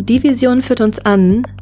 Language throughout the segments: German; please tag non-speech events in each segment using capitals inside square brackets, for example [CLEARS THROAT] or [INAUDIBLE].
Die Vision führt uns an,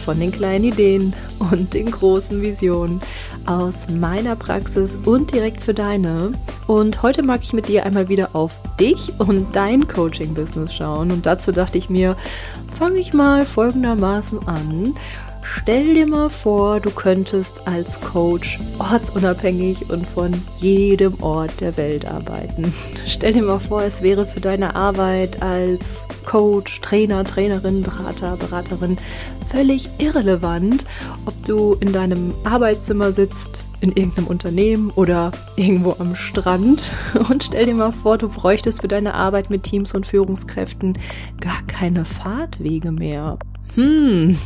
von den kleinen Ideen und den großen Visionen aus meiner Praxis und direkt für deine. Und heute mag ich mit dir einmal wieder auf dich und dein Coaching-Business schauen. Und dazu dachte ich mir, fange ich mal folgendermaßen an. Stell dir mal vor, du könntest als Coach ortsunabhängig und von jedem Ort der Welt arbeiten. [LAUGHS] Stell dir mal vor, es wäre für deine Arbeit als Coach, Trainer, Trainerin, Berater, Beraterin völlig irrelevant, ob du in deinem Arbeitszimmer sitzt, in irgendeinem Unternehmen oder irgendwo am Strand. [LAUGHS] Und stell dir mal vor, du bräuchtest für deine Arbeit mit Teams und Führungskräften gar keine Fahrtwege mehr. Hm,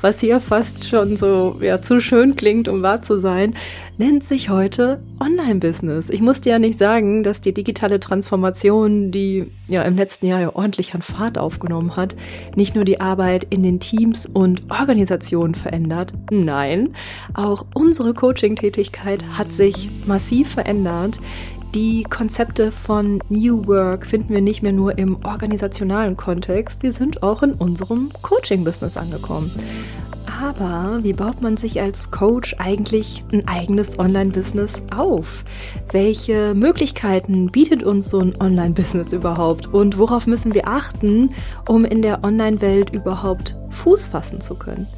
was hier fast schon so ja, zu schön klingt, um wahr zu sein, nennt sich heute Online-Business. Ich musste ja nicht sagen, dass die digitale Transformation, die ja im letzten Jahr ja ordentlich an Fahrt aufgenommen hat, nicht nur die Arbeit in den Teams und Organisationen verändert. Nein, auch unsere Coaching-Tätigkeit hat sich massiv verändert. Die Konzepte von New Work finden wir nicht mehr nur im organisationalen Kontext, die sind auch in unserem Coaching-Business angekommen. Aber wie baut man sich als Coach eigentlich ein eigenes Online-Business auf? Welche Möglichkeiten bietet uns so ein Online-Business überhaupt? Und worauf müssen wir achten, um in der Online-Welt überhaupt Fuß fassen zu können?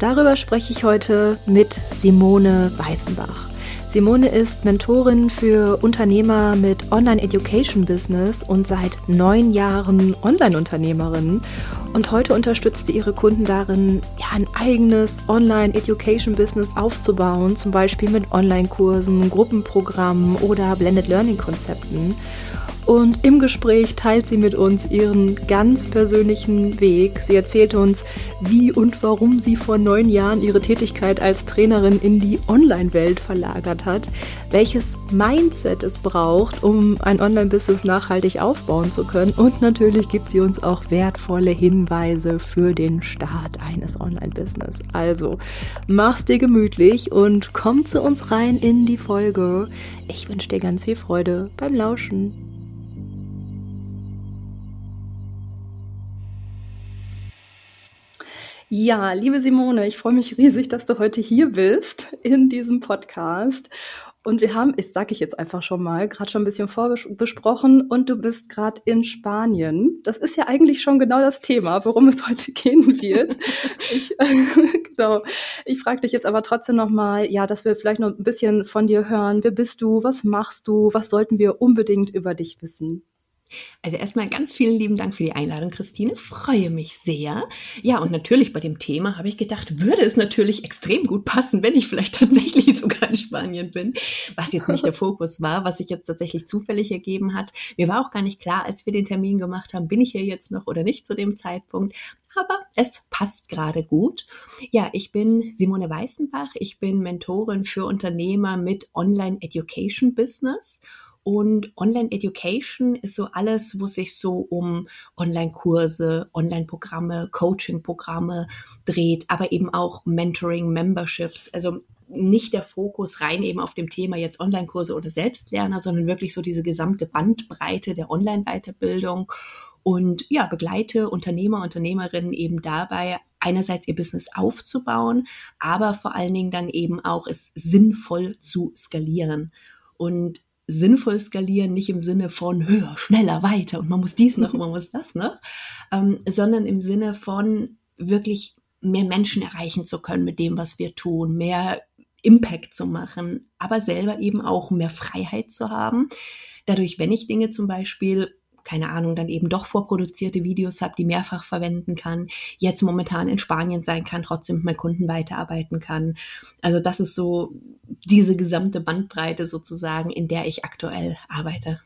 Darüber spreche ich heute mit Simone Weißenbach. Simone ist Mentorin für Unternehmer mit Online-Education-Business und seit neun Jahren Online-Unternehmerin. Und heute unterstützt sie ihre Kunden darin, ja, ein eigenes Online-Education-Business aufzubauen, zum Beispiel mit Online-Kursen, Gruppenprogrammen oder Blended Learning-Konzepten. Und im Gespräch teilt sie mit uns ihren ganz persönlichen Weg. Sie erzählt uns, wie und warum sie vor neun Jahren ihre Tätigkeit als Trainerin in die Online-Welt verlagert hat, welches Mindset es braucht, um ein Online-Business nachhaltig aufbauen zu können. Und natürlich gibt sie uns auch wertvolle Hinweise für den Start eines Online-Business. Also mach's dir gemütlich und komm zu uns rein in die Folge. Ich wünsche dir ganz viel Freude beim Lauschen. Ja, liebe Simone, ich freue mich riesig, dass du heute hier bist in diesem Podcast. Und wir haben, ich sage ich jetzt einfach schon mal, gerade schon ein bisschen vorbesprochen und du bist gerade in Spanien. Das ist ja eigentlich schon genau das Thema, worum es heute gehen wird. [LAUGHS] ich, äh, [LAUGHS] genau. Ich frage dich jetzt aber trotzdem noch mal, ja, dass wir vielleicht noch ein bisschen von dir hören. Wer bist du? Was machst du? Was sollten wir unbedingt über dich wissen? Also erstmal ganz vielen lieben Dank für die Einladung, Christine. Freue mich sehr. Ja, und natürlich bei dem Thema habe ich gedacht, würde es natürlich extrem gut passen, wenn ich vielleicht [LAUGHS] tatsächlich sogar in Spanien bin, was jetzt nicht der [LAUGHS] Fokus war, was sich jetzt tatsächlich zufällig ergeben hat. Mir war auch gar nicht klar, als wir den Termin gemacht haben, bin ich hier jetzt noch oder nicht zu dem Zeitpunkt. Aber es passt gerade gut. Ja, ich bin Simone Weißenbach. Ich bin Mentorin für Unternehmer mit Online Education Business und Online Education ist so alles, wo sich so um Online-Kurse, Online-Programme, Coaching-Programme dreht, aber eben auch Mentoring, Memberships. Also nicht der Fokus rein eben auf dem Thema jetzt Online-Kurse oder Selbstlerner, sondern wirklich so diese gesamte Bandbreite der Online-Weiterbildung und ja, begleite Unternehmer, Unternehmerinnen eben dabei, einerseits ihr Business aufzubauen, aber vor allen Dingen dann eben auch es sinnvoll zu skalieren. Und sinnvoll skalieren, nicht im Sinne von höher, schneller, weiter und man muss dies noch, [LAUGHS] man muss das noch, ähm, sondern im Sinne von wirklich mehr Menschen erreichen zu können mit dem, was wir tun, mehr Impact zu machen, aber selber eben auch mehr Freiheit zu haben. Dadurch, wenn ich Dinge zum Beispiel keine Ahnung, dann eben doch vorproduzierte Videos habe, die mehrfach verwenden kann, jetzt momentan in Spanien sein kann, trotzdem mit meinen Kunden weiterarbeiten kann. Also das ist so diese gesamte Bandbreite sozusagen, in der ich aktuell arbeite.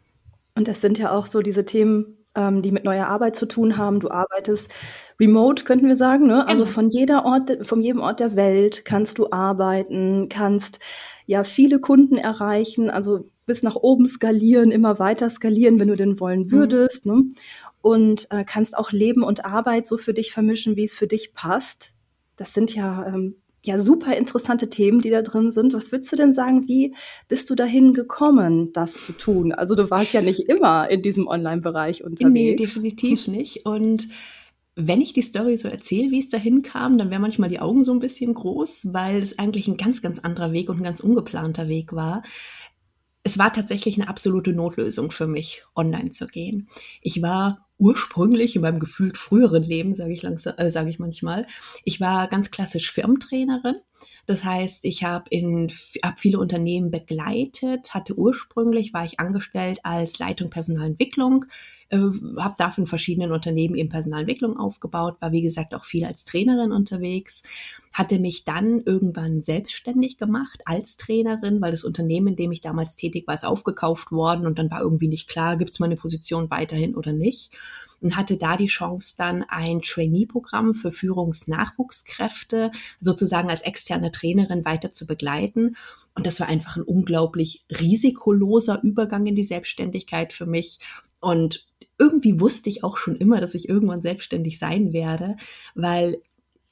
Und das sind ja auch so diese Themen, ähm, die mit neuer Arbeit zu tun haben. Du arbeitest remote, könnten wir sagen. Ne? Also genau. von jeder Ort, von jedem Ort der Welt kannst du arbeiten, kannst ja viele Kunden erreichen, also bis nach oben skalieren, immer weiter skalieren, wenn du denn wollen mhm. würdest. Mhm. Ne? Und äh, kannst auch Leben und Arbeit so für dich vermischen, wie es für dich passt. Das sind ja ähm, ja super interessante Themen, die da drin sind. Was würdest du denn sagen, wie bist du dahin gekommen, das zu tun? Also du warst ja nicht immer in diesem Online-Bereich unterwegs. Nee, definitiv [LAUGHS] nicht. Und wenn ich die Story so erzähle, wie es dahin kam, dann wären manchmal die Augen so ein bisschen groß, weil es eigentlich ein ganz, ganz anderer Weg und ein ganz ungeplanter Weg war. Es war tatsächlich eine absolute Notlösung für mich, online zu gehen. Ich war ursprünglich in meinem gefühlt früheren Leben, sage ich langsam, äh, sage ich manchmal, ich war ganz klassisch Firmentrainerin. Das heißt, ich habe in hab viele Unternehmen begleitet, hatte ursprünglich war ich angestellt als Leitung Personalentwicklung äh, habe dafür in verschiedenen Unternehmen eben Personalentwicklung aufgebaut, war wie gesagt auch viel als Trainerin unterwegs, hatte mich dann irgendwann selbstständig gemacht als Trainerin, weil das Unternehmen, in dem ich damals tätig war, ist aufgekauft worden und dann war irgendwie nicht klar, gibt es meine Position weiterhin oder nicht und hatte da die Chance, dann ein Trainee-Programm für Führungsnachwuchskräfte sozusagen als externe Trainerin weiter zu begleiten. Und das war einfach ein unglaublich risikoloser Übergang in die Selbstständigkeit für mich. Und irgendwie wusste ich auch schon immer, dass ich irgendwann selbstständig sein werde, weil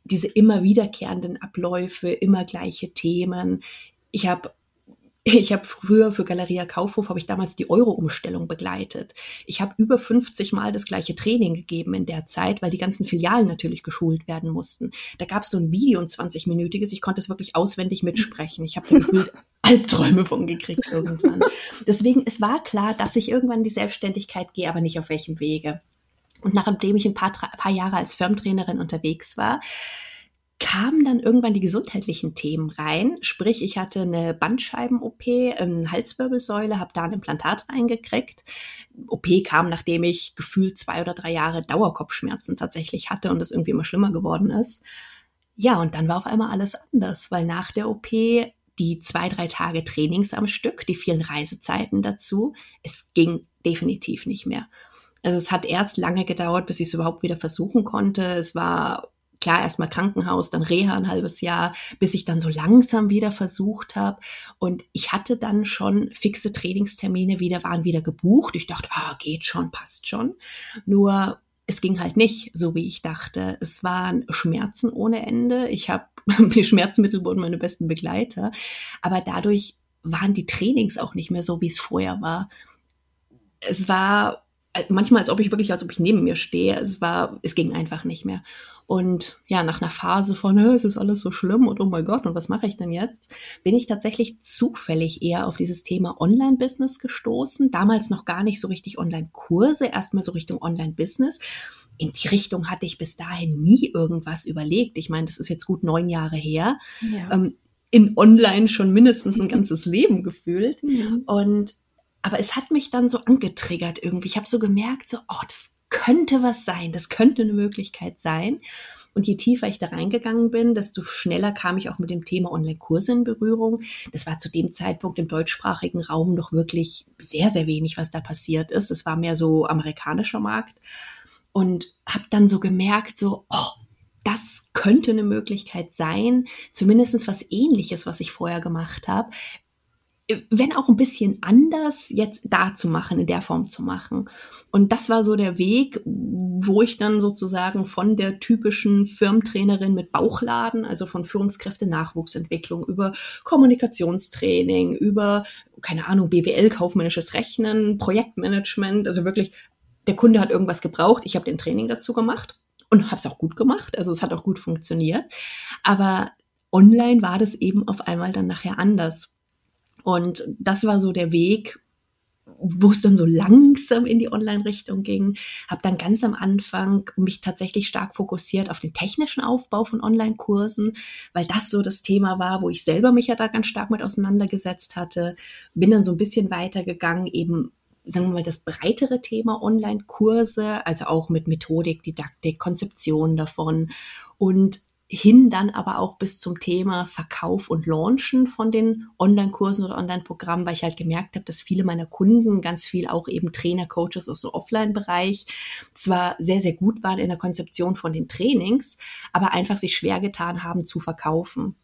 diese immer wiederkehrenden Abläufe, immer gleiche Themen. Ich habe ich habe früher für Galeria Kaufhof habe ich damals die Euro-Umstellung begleitet. Ich habe über 50 Mal das gleiche Training gegeben in der Zeit, weil die ganzen Filialen natürlich geschult werden mussten. Da gab es so ein Video, ein 20-minütiges. Ich konnte es wirklich auswendig mitsprechen. Ich habe da gefühlt [LAUGHS] Albträume von gekriegt irgendwann. Deswegen, es war klar, dass ich irgendwann in die Selbstständigkeit gehe, aber nicht auf welchem Wege. Und nachdem ich ein paar, ein paar Jahre als Firmentrainerin unterwegs war, kamen dann irgendwann die gesundheitlichen Themen rein. Sprich, ich hatte eine Bandscheiben-OP, eine Halswirbelsäule, habe da ein Implantat reingekriegt. OP kam, nachdem ich gefühlt zwei oder drei Jahre Dauerkopfschmerzen tatsächlich hatte und das irgendwie immer schlimmer geworden ist. Ja, und dann war auf einmal alles anders, weil nach der OP die zwei, drei Tage Trainings am Stück, die vielen Reisezeiten dazu, es ging definitiv nicht mehr. Also es hat erst lange gedauert, bis ich es überhaupt wieder versuchen konnte. Es war klar erstmal Krankenhaus, dann Reha ein halbes Jahr, bis ich dann so langsam wieder versucht habe. Und ich hatte dann schon fixe Trainingstermine wieder, waren wieder gebucht. Ich dachte, ah, geht schon, passt schon. Nur es ging halt nicht so, wie ich dachte. Es waren Schmerzen ohne Ende. Ich habe [LAUGHS] die Schmerzmittel wurden meine besten Begleiter, aber dadurch waren die Trainings auch nicht mehr so, wie es vorher war. Es war äh, manchmal, als ob ich wirklich, als ob ich neben mir stehe. Es war, es ging einfach nicht mehr. Und ja, nach einer Phase von, es ist alles so schlimm und oh mein Gott, und was mache ich denn jetzt, bin ich tatsächlich zufällig eher auf dieses Thema Online-Business gestoßen. Damals noch gar nicht so richtig Online-Kurse, erstmal so Richtung Online-Business. In die Richtung hatte ich bis dahin nie irgendwas überlegt. Ich meine, das ist jetzt gut neun Jahre her. Ja. Ähm, in Online schon mindestens ein [LAUGHS] ganzes Leben gefühlt. Mhm. Und aber es hat mich dann so angetriggert irgendwie. Ich habe so gemerkt, so, oh, das könnte was sein, das könnte eine Möglichkeit sein. Und je tiefer ich da reingegangen bin, desto schneller kam ich auch mit dem Thema Online-Kurse in Berührung. Das war zu dem Zeitpunkt im deutschsprachigen Raum noch wirklich sehr, sehr wenig, was da passiert ist. Es war mehr so amerikanischer Markt. Und habe dann so gemerkt, so, oh, das könnte eine Möglichkeit sein, zumindest was ähnliches, was ich vorher gemacht habe, wenn auch ein bisschen anders, jetzt da zu machen, in der Form zu machen. Und das war so der Weg, wo ich dann sozusagen von der typischen Firmentrainerin mit Bauchladen, also von Führungskräfte Nachwuchsentwicklung über Kommunikationstraining, über, keine Ahnung, BWL, kaufmännisches Rechnen, Projektmanagement, also wirklich, der Kunde hat irgendwas gebraucht, ich habe den Training dazu gemacht und habe es auch gut gemacht, also es hat auch gut funktioniert. Aber online war das eben auf einmal dann nachher anders. Und das war so der Weg, wo es dann so langsam in die Online-Richtung ging, habe dann ganz am Anfang mich tatsächlich stark fokussiert auf den technischen Aufbau von Online-Kursen, weil das so das Thema war, wo ich selber mich ja da ganz stark mit auseinandergesetzt hatte. Bin dann so ein bisschen weitergegangen, eben sagen wir mal, das breitere Thema Online-Kurse, also auch mit Methodik, Didaktik, Konzeption davon. Und hin dann aber auch bis zum Thema Verkauf und Launchen von den Online-Kursen oder Online-Programmen, weil ich halt gemerkt habe, dass viele meiner Kunden ganz viel auch eben Trainer, Coaches aus dem Offline-Bereich zwar sehr, sehr gut waren in der Konzeption von den Trainings, aber einfach sich schwer getan haben zu verkaufen.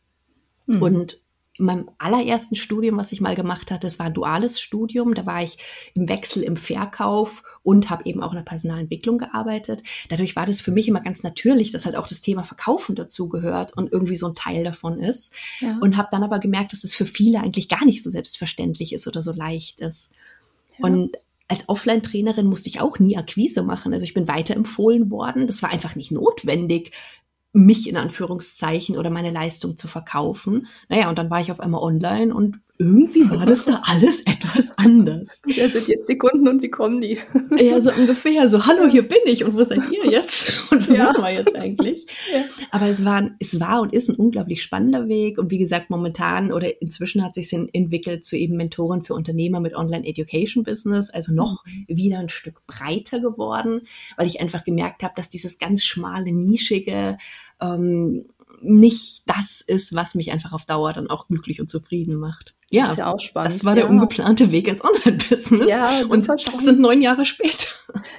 Mhm. Und in meinem allerersten Studium, was ich mal gemacht hatte, das war ein duales Studium. Da war ich im Wechsel im Verkauf und habe eben auch in der Personalentwicklung gearbeitet. Dadurch war das für mich immer ganz natürlich, dass halt auch das Thema Verkaufen dazu gehört und irgendwie so ein Teil davon ist. Ja. Und habe dann aber gemerkt, dass das für viele eigentlich gar nicht so selbstverständlich ist oder so leicht ist. Ja. Und als Offline-Trainerin musste ich auch nie Akquise machen. Also ich bin weiterempfohlen worden. Das war einfach nicht notwendig, mich in Anführungszeichen oder meine Leistung zu verkaufen. Naja, und dann war ich auf einmal online und irgendwie war das da alles etwas anders. [LAUGHS] Wer sind jetzt die Kunden und wie kommen die? [LAUGHS] Ja, so ungefähr. So, hallo, hier bin ich und wo seid ihr jetzt? [LAUGHS] Und was ja. machen wir jetzt eigentlich? Ja. Aber es war, es war und ist ein unglaublich spannender Weg. Und wie gesagt, momentan oder inzwischen hat sich entwickelt zu eben Mentoren für Unternehmer mit Online Education Business, also noch mhm. wieder ein Stück breiter geworden, weil ich einfach gemerkt habe, dass dieses ganz schmale, nischige, ähm, nicht das ist, was mich einfach auf Dauer dann auch glücklich und zufrieden macht. Ja, ist ja auch spannend. Das war der ja. ungeplante Weg ins Online-Business. Ja, und das sind neun Jahre später.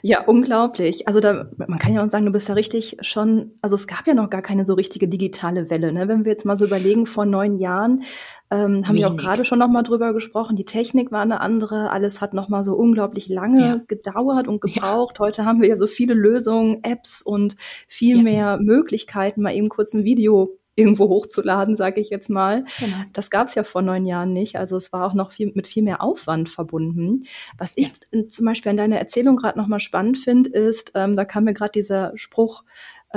Ja, unglaublich. Also da, man kann ja auch sagen, du bist ja richtig schon, also es gab ja noch gar keine so richtige digitale Welle. Ne? Wenn wir jetzt mal so überlegen, vor neun Jahren ähm, haben Wenig. wir auch gerade schon noch mal drüber gesprochen. Die Technik war eine andere. Alles hat noch mal so unglaublich lange ja. gedauert und gebraucht. Heute haben wir ja so viele Lösungen, Apps und viel mehr Möglichkeiten, mal eben kurz ein Video irgendwo hochzuladen, sage ich jetzt mal. Genau. Das gab es ja vor neun Jahren nicht. Also es war auch noch viel, mit viel mehr Aufwand verbunden. Was ich ja. zum Beispiel an deiner Erzählung gerade nochmal spannend finde, ist, ähm, da kam mir gerade dieser Spruch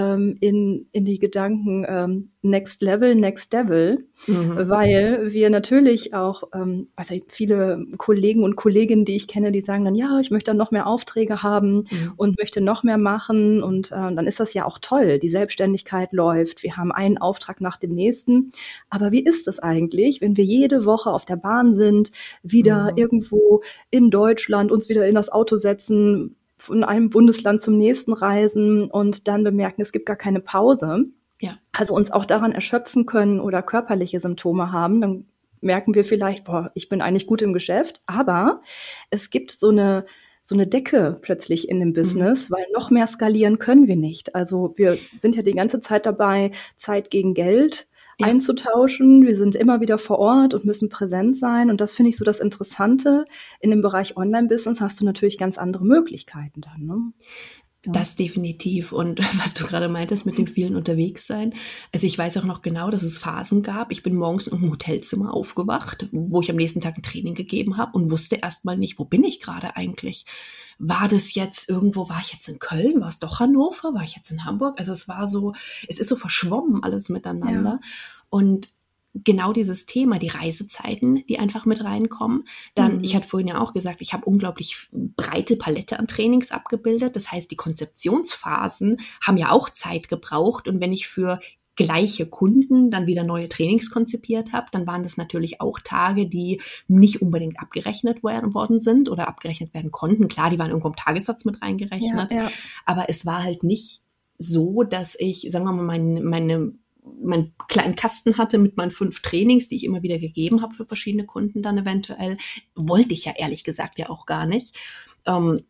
ähm, in, in die Gedanken ähm, Next Level, Next Devil, mhm. weil wir natürlich auch, ähm, also viele Kollegen und Kolleginnen, die ich kenne, die sagen dann, ja, ich möchte dann noch mehr Aufträge haben mhm. und möchte noch mehr machen und äh, dann ist das ja auch toll. Die Selbstständigkeit läuft, wir haben einen Auftrag nach dem nächsten. Aber wie ist es eigentlich, wenn wir jede Woche auf der Bahn sind, wieder mhm. irgendwo in Deutschland uns wieder in das Auto setzen, von einem Bundesland zum nächsten reisen und dann bemerken, es gibt gar keine Pause. Ja. Also uns auch daran erschöpfen können oder körperliche Symptome haben, dann merken wir vielleicht, boah, ich bin eigentlich gut im Geschäft, aber es gibt so eine so eine Decke plötzlich in dem Business, mhm. weil noch mehr skalieren können wir nicht. Also wir sind ja die ganze Zeit dabei, Zeit gegen Geld ja. einzutauschen. Wir sind immer wieder vor Ort und müssen präsent sein. Und das finde ich so das Interessante. In dem Bereich Online-Business hast du natürlich ganz andere Möglichkeiten dann. Ne? Ja. Das definitiv. Und [LAUGHS] was du gerade meintest mit dem vielen unterwegs sein. Also ich weiß auch noch genau, dass es Phasen gab. Ich bin morgens im Hotelzimmer aufgewacht, wo ich am nächsten Tag ein Training gegeben habe und wusste erstmal nicht, wo bin ich gerade eigentlich? War das jetzt irgendwo, war ich jetzt in Köln? War es doch Hannover? War ich jetzt in Hamburg? Also es war so, es ist so verschwommen alles miteinander. Ja. Und genau dieses Thema, die Reisezeiten, die einfach mit reinkommen. Dann, mhm. ich hatte vorhin ja auch gesagt, ich habe unglaublich breite Palette an Trainings abgebildet. Das heißt, die Konzeptionsphasen haben ja auch Zeit gebraucht. Und wenn ich für gleiche Kunden dann wieder neue Trainings konzipiert habe, dann waren das natürlich auch Tage, die nicht unbedingt abgerechnet worden sind oder abgerechnet werden konnten. Klar, die waren irgendwo im Tagessatz mit reingerechnet, ja, ja. aber es war halt nicht so, dass ich, sagen wir mal, meine, meine meinen kleinen Kasten hatte mit meinen fünf Trainings, die ich immer wieder gegeben habe für verschiedene Kunden dann eventuell. Wollte ich ja ehrlich gesagt ja auch gar nicht. Ähm,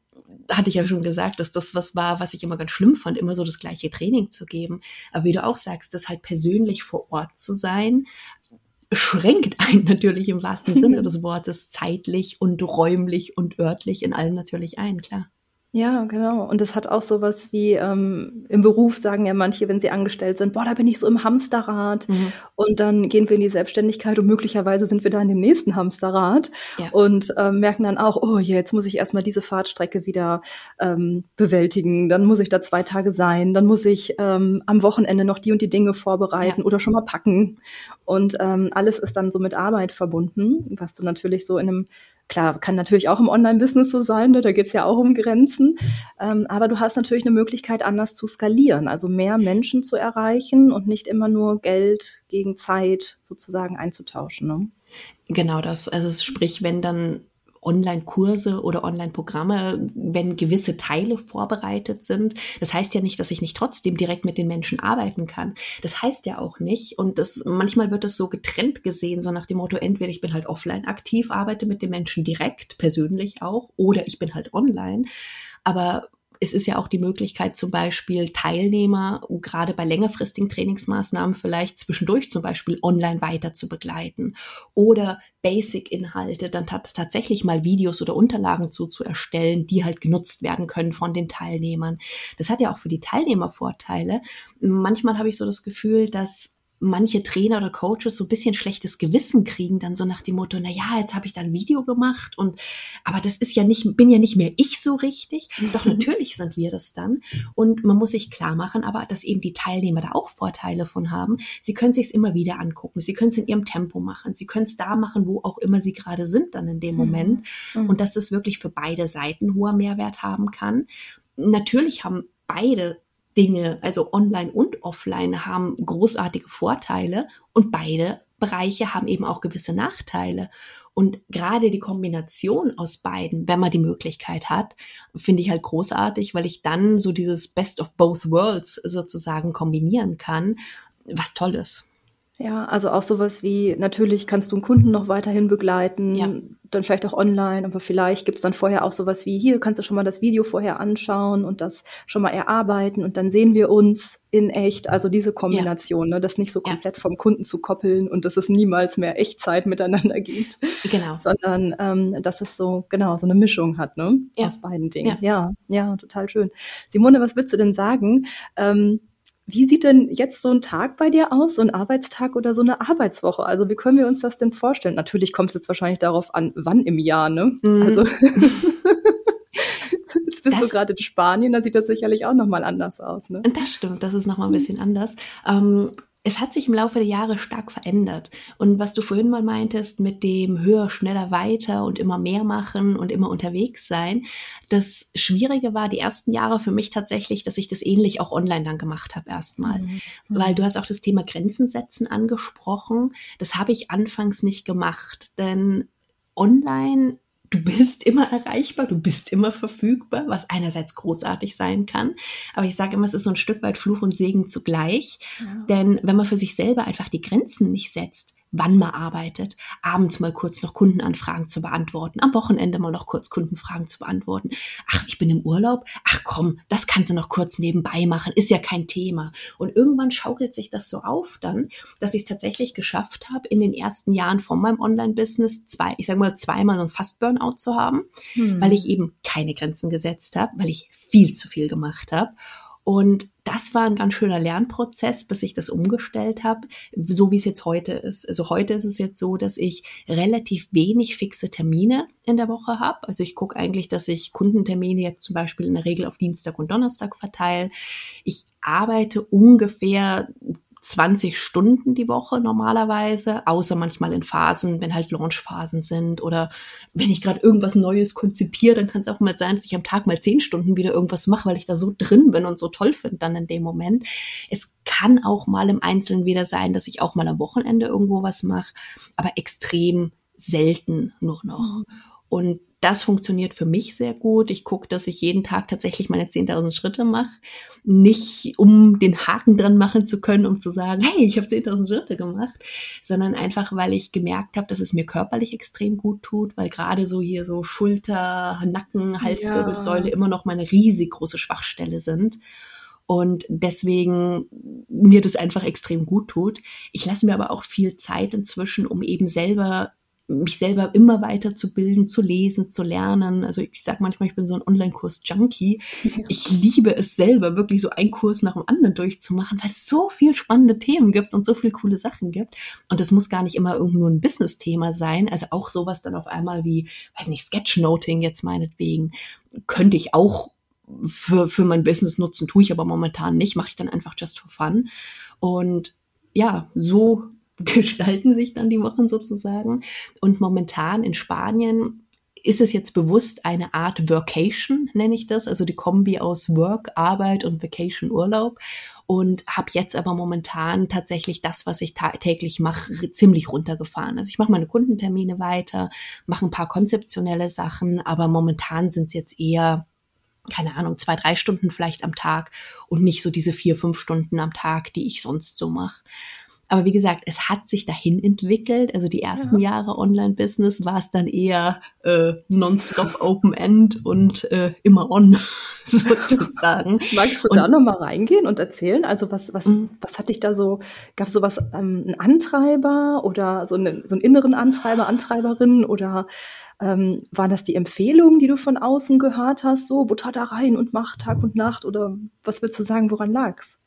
hatte ich ja schon gesagt, dass das was war, was ich immer ganz schlimm fand, immer so das gleiche Training zu geben. Aber wie du auch sagst, das halt persönlich vor Ort zu sein, schränkt einen [LAUGHS] natürlich im wahrsten Sinne [LAUGHS] des Wortes zeitlich und räumlich und örtlich in allem natürlich ein, klar. Ja, genau. Und es hat auch sowas wie ähm, im Beruf sagen ja manche, wenn sie angestellt sind, boah, da bin ich so im Hamsterrad. Mhm. Und dann gehen wir in die Selbstständigkeit und möglicherweise sind wir da in dem nächsten Hamsterrad ja. und ähm, merken dann auch, oh, jetzt muss ich erstmal diese Fahrtstrecke wieder ähm, bewältigen. Dann muss ich da zwei Tage sein. Dann muss ich ähm, am Wochenende noch die und die Dinge vorbereiten ja. oder schon mal packen. Und ähm, alles ist dann so mit Arbeit verbunden, was du natürlich so in einem Klar, kann natürlich auch im Online-Business so sein, ne? da geht es ja auch um Grenzen. Ähm, aber du hast natürlich eine Möglichkeit, anders zu skalieren, also mehr Menschen zu erreichen und nicht immer nur Geld gegen Zeit sozusagen einzutauschen. Ne? Genau das. Also sprich, wenn dann Online-Kurse oder Online-Programme, wenn gewisse Teile vorbereitet sind. Das heißt ja nicht, dass ich nicht trotzdem direkt mit den Menschen arbeiten kann. Das heißt ja auch nicht. Und das, manchmal wird es so getrennt gesehen, so nach dem Motto, entweder ich bin halt offline aktiv, arbeite mit den Menschen direkt, persönlich auch, oder ich bin halt online. Aber es ist ja auch die Möglichkeit, zum Beispiel Teilnehmer, gerade bei längerfristigen Trainingsmaßnahmen vielleicht zwischendurch zum Beispiel online weiter zu begleiten oder Basic-Inhalte dann tatsächlich mal Videos oder Unterlagen zu, zu erstellen, die halt genutzt werden können von den Teilnehmern. Das hat ja auch für die Teilnehmer Vorteile. Manchmal habe ich so das Gefühl, dass manche Trainer oder Coaches so ein bisschen schlechtes Gewissen kriegen, dann so nach dem Motto, na ja, jetzt habe ich da ein Video gemacht und aber das ist ja nicht, bin ja nicht mehr ich so richtig. [LAUGHS] Doch natürlich sind wir das dann. Und man muss sich klar machen, aber dass eben die Teilnehmer da auch Vorteile von haben. Sie können sich immer wieder angucken. Sie können es in ihrem Tempo machen. Sie können es da machen, wo auch immer sie gerade sind dann in dem mhm. Moment. Mhm. Und dass es wirklich für beide Seiten hoher Mehrwert haben kann. Natürlich haben beide Dinge, also online und offline, haben großartige Vorteile und beide Bereiche haben eben auch gewisse Nachteile. Und gerade die Kombination aus beiden, wenn man die Möglichkeit hat, finde ich halt großartig, weil ich dann so dieses Best of both worlds sozusagen kombinieren kann, was toll ist. Ja, also auch sowas wie, natürlich kannst du einen Kunden noch weiterhin begleiten, ja. dann vielleicht auch online, aber vielleicht gibt's dann vorher auch sowas wie, hier kannst du schon mal das Video vorher anschauen und das schon mal erarbeiten und dann sehen wir uns in echt. Also diese Kombination, ja. ne, das nicht so komplett ja. vom Kunden zu koppeln und dass es niemals mehr Echtzeit miteinander gibt. Genau. Sondern ähm, dass es so, genau, so eine Mischung hat, ne? Aus beiden Dingen. Ja. ja, total schön. Simone, was würdest du denn sagen? Ähm, wie sieht denn jetzt so ein Tag bei dir aus, so ein Arbeitstag oder so eine Arbeitswoche? Also wie können wir uns das denn vorstellen? Natürlich kommt es jetzt wahrscheinlich darauf an, wann im Jahr, ne? Mhm. Also [LAUGHS] jetzt bist das, du gerade in Spanien, da sieht das sicherlich auch nochmal anders aus, ne? Das stimmt, das ist nochmal ein bisschen anders. Ähm, es hat sich im Laufe der Jahre stark verändert. Und was du vorhin mal meintest mit dem höher, schneller, weiter und immer mehr machen und immer unterwegs sein, das Schwierige war die ersten Jahre für mich tatsächlich, dass ich das ähnlich auch online dann gemacht habe erstmal. Mhm. Weil du hast auch das Thema Grenzen setzen angesprochen. Das habe ich anfangs nicht gemacht, denn online du bist immer erreichbar, du bist immer verfügbar, was einerseits großartig sein kann. Aber ich sage immer, es ist so ein Stück weit Fluch und Segen zugleich. Ja. Denn wenn man für sich selber einfach die Grenzen nicht setzt, wann man arbeitet, abends mal kurz noch Kundenanfragen zu beantworten, am Wochenende mal noch kurz Kundenfragen zu beantworten. Ach, ich bin im Urlaub. Ach komm, das kannst du noch kurz nebenbei machen, ist ja kein Thema. Und irgendwann schaukelt sich das so auf dann, dass ich es tatsächlich geschafft habe, in den ersten Jahren von meinem Online-Business zwei, ich sage mal zweimal so ein Fast-Burnout zu haben, hm. weil ich eben keine Grenzen gesetzt habe, weil ich viel zu viel gemacht habe. Und das war ein ganz schöner Lernprozess, bis ich das umgestellt habe, so wie es jetzt heute ist. Also heute ist es jetzt so, dass ich relativ wenig fixe Termine in der Woche habe. Also ich gucke eigentlich, dass ich Kundentermine jetzt zum Beispiel in der Regel auf Dienstag und Donnerstag verteile. Ich arbeite ungefähr 20 Stunden die Woche normalerweise, außer manchmal in Phasen, wenn halt Launchphasen sind oder wenn ich gerade irgendwas Neues konzipiere, dann kann es auch mal sein, dass ich am Tag mal 10 Stunden wieder irgendwas mache, weil ich da so drin bin und so toll finde dann in dem Moment. Es kann auch mal im Einzelnen wieder sein, dass ich auch mal am Wochenende irgendwo was mache, aber extrem selten nur noch. Mhm. Und das funktioniert für mich sehr gut. Ich gucke, dass ich jeden Tag tatsächlich meine 10.000 Schritte mache. Nicht, um den Haken dran machen zu können, um zu sagen, hey, ich habe 10.000 Schritte gemacht, sondern einfach, weil ich gemerkt habe, dass es mir körperlich extrem gut tut, weil gerade so hier so Schulter, Nacken, Halswirbelsäule ja. immer noch meine riesig große Schwachstelle sind und deswegen mir das einfach extrem gut tut. Ich lasse mir aber auch viel Zeit inzwischen, um eben selber mich selber immer weiter zu bilden, zu lesen, zu lernen. Also ich sage manchmal, ich bin so ein Online-Kurs-Junkie. Ich liebe es selber, wirklich so einen Kurs nach dem anderen durchzumachen, weil es so viel spannende Themen gibt und so viele coole Sachen gibt. Und das muss gar nicht immer irgendwo ein Business-Thema sein. Also auch sowas dann auf einmal wie, weiß nicht, Sketchnoting jetzt meinetwegen, könnte ich auch für, für mein Business nutzen, tue ich aber momentan nicht, mache ich dann einfach just for fun. Und ja, so [LAUGHS] gestalten sich dann die Wochen sozusagen. Und momentan in Spanien ist es jetzt bewusst eine Art Workation, nenne ich das, also die Kombi aus Work, Arbeit und Vacation, Urlaub und habe jetzt aber momentan tatsächlich das, was ich täglich mache, ziemlich runtergefahren. Also ich mache meine Kundentermine weiter, mache ein paar konzeptionelle Sachen, aber momentan sind es jetzt eher keine Ahnung, zwei, drei Stunden vielleicht am Tag und nicht so diese vier, fünf Stunden am Tag, die ich sonst so mache. Aber wie gesagt, es hat sich dahin entwickelt. Also die ersten ja. Jahre Online-Business war es dann eher äh, nonstop Open-End und äh, immer on, [LAUGHS] sozusagen. [LAUGHS] Magst du und, da nochmal reingehen und erzählen? Also was, was, mhm. was hat dich da so, gab es sowas, ähm, einen Antreiber oder so, eine, so einen inneren Antreiber, Antreiberin oder ähm, waren das die Empfehlungen, die du von außen gehört hast, so Butter da rein und mach Tag und Nacht oder was willst du sagen, woran lag's?